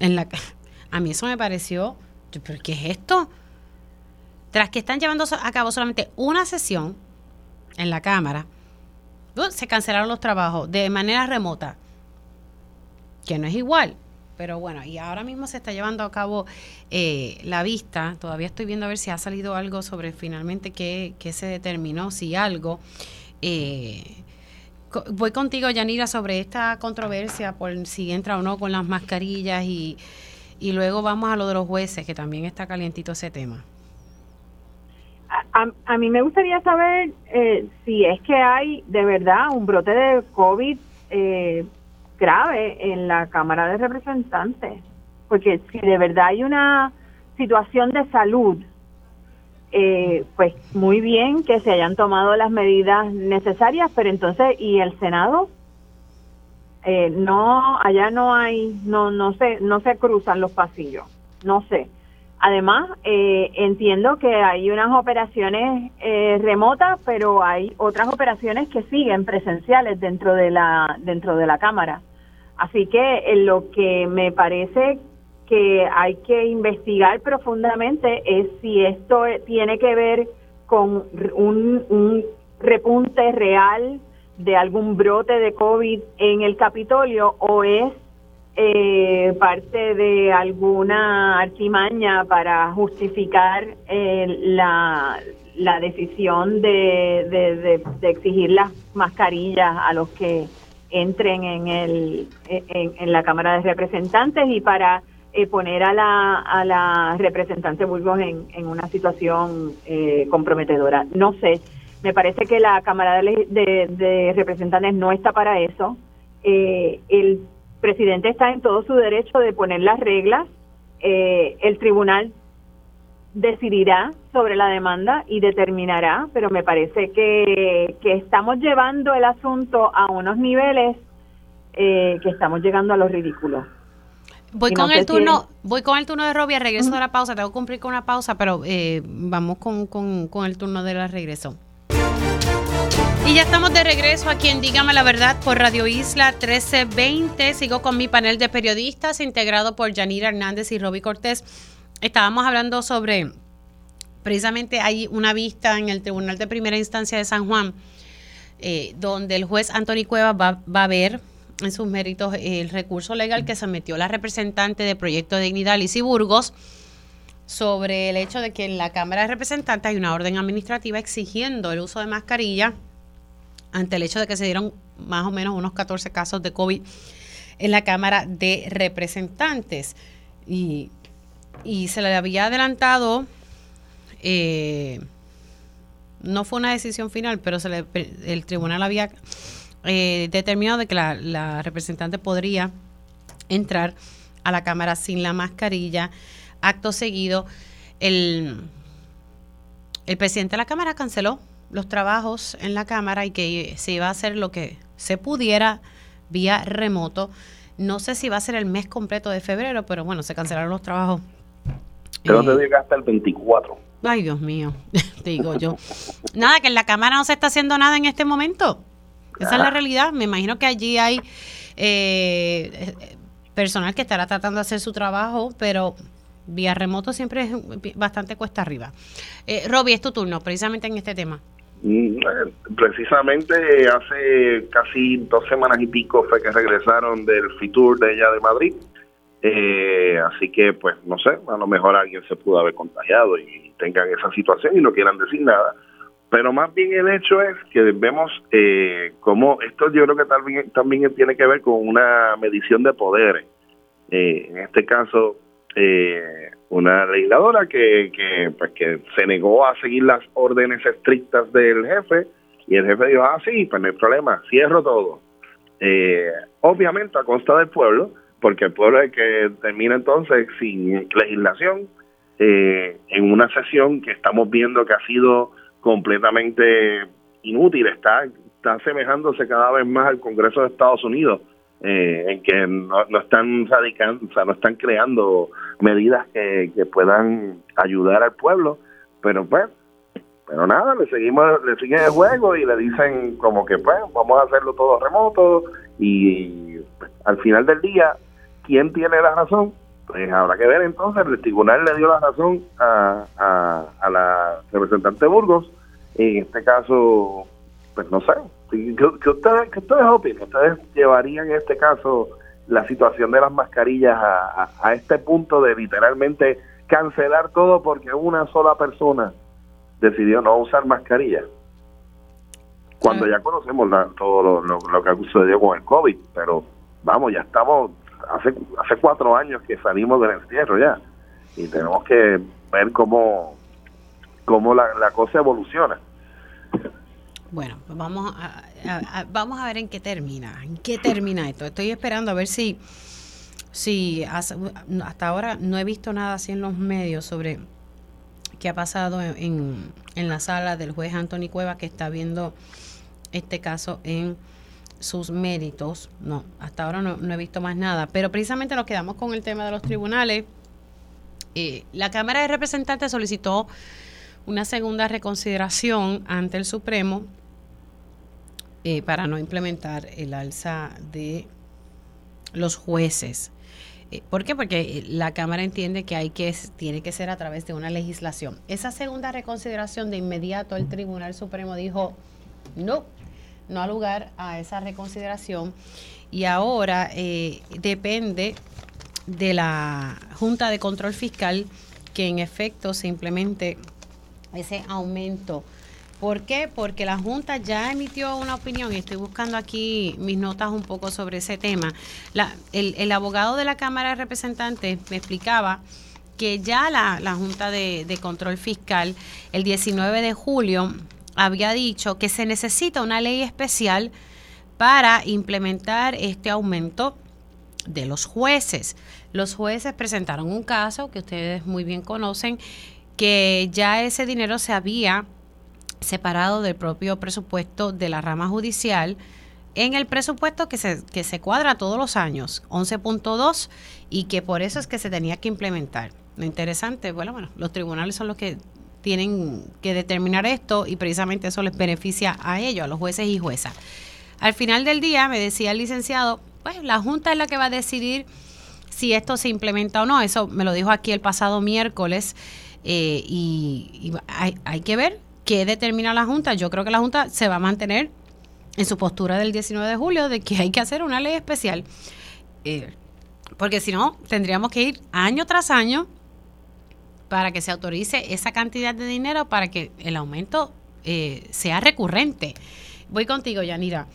En la, a mí eso me pareció, ¿pero qué es esto? Tras que están llevando a cabo solamente una sesión en la Cámara, uh, se cancelaron los trabajos de manera remota, que no es igual. Pero bueno, y ahora mismo se está llevando a cabo eh, la vista. Todavía estoy viendo a ver si ha salido algo sobre finalmente qué, se determinó, si algo. Eh, voy contigo, Yanira, sobre esta controversia por si entra o no con las mascarillas y, y luego vamos a lo de los jueces, que también está calientito ese tema a, a, mí me gustaría saber eh, si es que hay de verdad un brote de COVID eh, grave en la Cámara de Representantes, porque si de verdad hay una situación de salud, eh, pues muy bien que se hayan tomado las medidas necesarias, pero entonces, ¿y el Senado? no, allá no hay, no, no se, no se cruzan los pasillos, no sé. Además, eh, entiendo que hay unas operaciones eh, remotas, pero hay otras operaciones que siguen presenciales dentro de la dentro de la cámara. Así que en lo que me parece que hay que investigar profundamente es si esto tiene que ver con un, un repunte real de algún brote de COVID en el Capitolio o es eh, parte de alguna artimaña para justificar eh, la, la decisión de, de, de, exigir las mascarillas a los que entren en, el, en, en la Cámara de Representantes y para eh, poner a la, a la representante Burgos en, en una situación eh, comprometedora. No sé, me parece que la Cámara de, de, Representantes no está para eso. Eh, el presidente está en todo su derecho de poner las reglas. el tribunal decidirá sobre la demanda y determinará, pero me parece que, que estamos llevando el asunto a unos niveles que estamos llegando a los ridículos. Voy con el turno, voy con el turno de Robia, regreso de la pausa, tengo que cumplir con una pausa, pero eh, vamos con, con, el turno de la regreso. Y ya estamos de regreso aquí en Dígame la Verdad por Radio Isla 1320. Sigo con mi panel de periodistas integrado por Yanira Hernández y Roby Cortés. Estábamos hablando sobre, precisamente hay una vista en el Tribunal de Primera Instancia de San Juan, eh, donde el juez Anthony Cueva va, va a ver en sus méritos el recurso legal que sometió la representante de Proyecto de Dignidad, Lizy Burgos, sobre el hecho de que en la Cámara de Representantes hay una orden administrativa exigiendo el uso de mascarilla ante el hecho de que se dieron más o menos unos 14 casos de COVID en la Cámara de Representantes. Y, se le había adelantado, eh, no fue una decisión final, pero se el tribunal había eh, determinado de que la, representante podría entrar a la Cámara sin la mascarilla. Acto seguido, el presidente de la Cámara canceló los trabajos en la Cámara y que se iba a hacer lo que se pudiera vía remoto. No sé si va a ser el mes completo de febrero, pero bueno, se cancelaron los trabajos. Pero te llega hasta el 24. Ay, Dios mío, te digo yo. Nada, que en la Cámara no se está haciendo nada en este momento. Esa es la realidad. Me imagino que allí hay eh, personal que estará tratando de hacer su trabajo, pero vía remoto siempre es bastante cuesta arriba. Eh, Robbie, es tu turno, precisamente en este tema. Mm, eh, precisamente hace casi dos semanas y pico fue que regresaron del FITUR de ella de Madrid. Eh, así que, pues, no sé, a lo mejor alguien se pudo haber contagiado y tengan esa situación y no quieran decir nada. Pero más bien el hecho es que vemos eh, cómo esto yo creo que también, también tiene que ver con una medición de poderes. Eh, en este caso, eh, una legisladora que, que, pues, que se negó a seguir las órdenes estrictas del jefe y el jefe dijo, ah, sí, pues no hay problema, cierro todo. Eh, obviamente a costa del pueblo, porque el pueblo es el que termina entonces sin legislación eh, en una sesión que estamos viendo que ha sido completamente inútil, está, está asemejándose cada vez más al Congreso de Estados Unidos, eh, en que no, están radicando, o sea, no están creando medidas que, que puedan ayudar al pueblo, pero pues, pero nada, le seguimos, le siguen el juego y le dicen como que pues vamos a hacerlo todo remoto y al final del día, ¿quién tiene la razón? Pues habrá que ver entonces, el tribunal le dio la razón a, a, la representante Burgos, en este caso, pues no sé, ¿qué, ustedes, qué ustedes opinan? ¿Ustedes llevarían en este caso la situación de las mascarillas a, a, este punto de literalmente cancelar todo porque una sola persona decidió no usar mascarilla? Cuando ya conocemos todo lo, lo, lo que sucedió con el COVID, pero vamos, ya estamos hace, hace cuatro años que salimos del encierro ya y tenemos que ver cómo, cómo la, cosa evoluciona. Bueno, pues vamos a, vamos a ver en qué termina, en qué termina esto. Estoy esperando a ver si, si hasta ahora no he visto nada así en los medios sobre qué ha pasado en, en la sala del juez Anthony Cueva que está viendo este caso en sus méritos. No, hasta ahora no, he visto más nada. Pero precisamente nos quedamos con el tema de los tribunales. Eh, la Cámara de Representantes solicitó una segunda reconsideración ante el Supremo eh, para no implementar el alza de los jueces. Eh, ¿Por qué? Porque la Cámara entiende que hay que tiene que ser a través de una legislación. Esa segunda reconsideración de inmediato el Tribunal Supremo dijo no, no ha lugar a esa reconsideración y ahora eh, depende de la Junta de Control Fiscal que en efecto se implemente ese aumento. ¿Por qué? Porque la Junta ya emitió una opinión y estoy buscando aquí mis notas un poco sobre ese tema. El, abogado de la Cámara de Representantes me explicaba que ya la, la Junta de Control Fiscal el 19 de julio había dicho que se necesita una ley especial para implementar este aumento de los jueces. Los jueces presentaron un caso que ustedes muy bien conocen, que ya ese dinero se había separado del propio presupuesto de la rama judicial en el presupuesto que se, que se cuadra todos los años, 11.2, y que por eso es que se tenía que implementar. Lo interesante, bueno, bueno, los tribunales son los que tienen que determinar esto y precisamente eso les beneficia a ellos, a los jueces y juezas. Al final del día, me decía el licenciado, pues la Junta es la que va a decidir si esto se implementa o no. Eso me lo dijo aquí el pasado miércoles eh, y, hay, hay, que ver qué determina la Junta. Yo creo que la Junta se va a mantener en su postura del 19 de julio de que hay que hacer una ley especial. Eh, porque si no, tendríamos que ir año tras año para que se autorice esa cantidad de dinero para que el aumento eh, sea recurrente. Voy contigo, Yanira.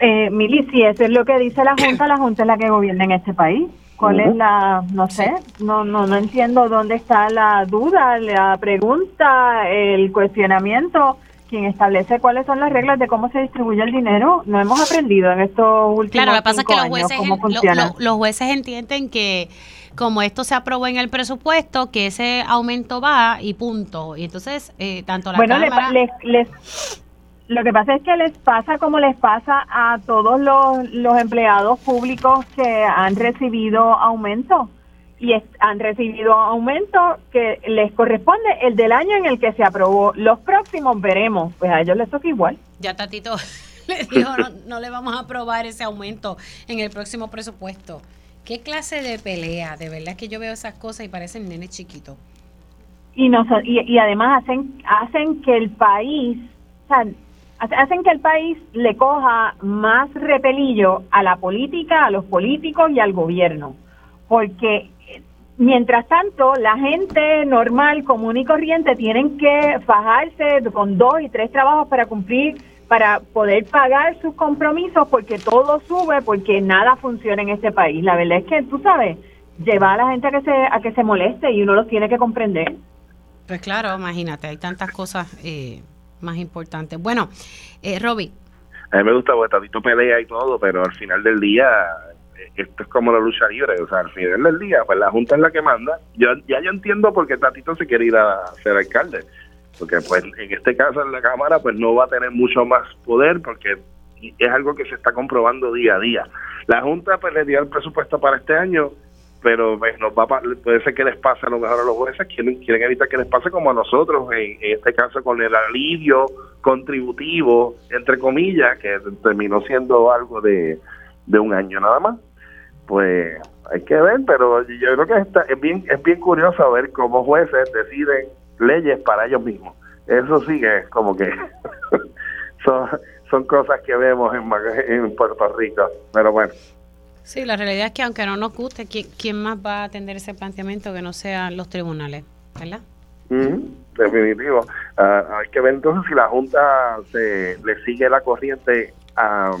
Eh, Mili, si eso es lo que dice la Junta, la Junta es la que gobierna en este país. ¿Cuál es la, no sé, no, no, no entiendo dónde está la duda, la pregunta, el cuestionamiento? Quien establece cuáles son las reglas de cómo se distribuye el dinero, no hemos aprendido en estos últimos Claro, lo que pasa es que los jueces, los jueces entienden que como esto se aprobó en el presupuesto, que ese aumento va y punto. Y entonces, eh, tanto la bueno, Cámara... les, lo que pasa es que les pasa como les pasa a todos los, los empleados públicos que han recibido aumento y han recibido aumento que les corresponde el del año en el que se aprobó. Los próximos veremos, pues a ellos les toca igual. Ya Tatito les dijo, no, no le vamos a aprobar ese aumento en el próximo presupuesto. ¿Qué clase de pelea? De verdad que yo veo esas cosas y parecen nenes chiquitos. Y, nos, y, además hacen, hacen que el país, o sea, hacen que el país le coja más repelillo a la política, a los políticos y al gobierno. Porque mientras tanto, la gente normal, común y corriente tienen que fajarse con dos y tres trabajos para cumplir para poder pagar sus compromisos porque todo sube, porque nada funciona en este país. La verdad es que, tú sabes, lleva a la gente a que se, a que se moleste y uno los tiene que comprender. Pues claro, imagínate, hay tantas cosas eh, más importantes. Bueno, eh. A mí me gusta porque Tatito pelea y todo, pero al final del día eh, esto es como la lucha libre, o sea, al final del día, pues la Junta es la que manda. Yo, ya yo entiendo por qué Tatito se quiere ir a ser alcalde porque pues en este caso en la Cámara pues no va a tener mucho más poder porque es algo que se está comprobando día a día. La Junta pues le dio el presupuesto para este año, pero pues, nos va puede ser que les pase a lo mejor a los jueces, quieren, quieren evitar que les pase como a nosotros, en, este caso con el alivio contributivo, entre comillas, que terminó siendo algo de, de un año nada más. Pues hay que ver, pero yo creo que es bien es bien curioso ver cómo jueces deciden leyes para ellos mismos. Eso sí que es como que son, son cosas que vemos en, en Puerto Rico, pero bueno. Sí, la realidad es que aunque no nos guste, ¿quién, más va a atender ese planteamiento que no sean los tribunales? ¿Verdad? definitivo. Ah, hay que ver entonces si la Junta se le sigue la corriente a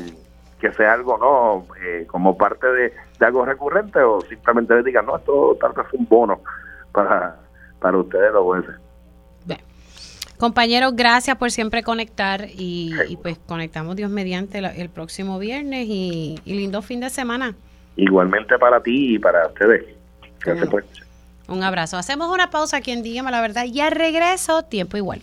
que sea algo no eh, como parte de, algo recurrente o simplemente le digan no esto tal vez es un bono para para ustedes los jueces Compañeros, gracias por siempre conectar y, pues conectamos Dios mediante el próximo viernes y, lindo fin de semana. Igualmente para ti y para ustedes. Un abrazo. Hacemos una pausa aquí en Dígame la Verdad y al regreso, tiempo igual.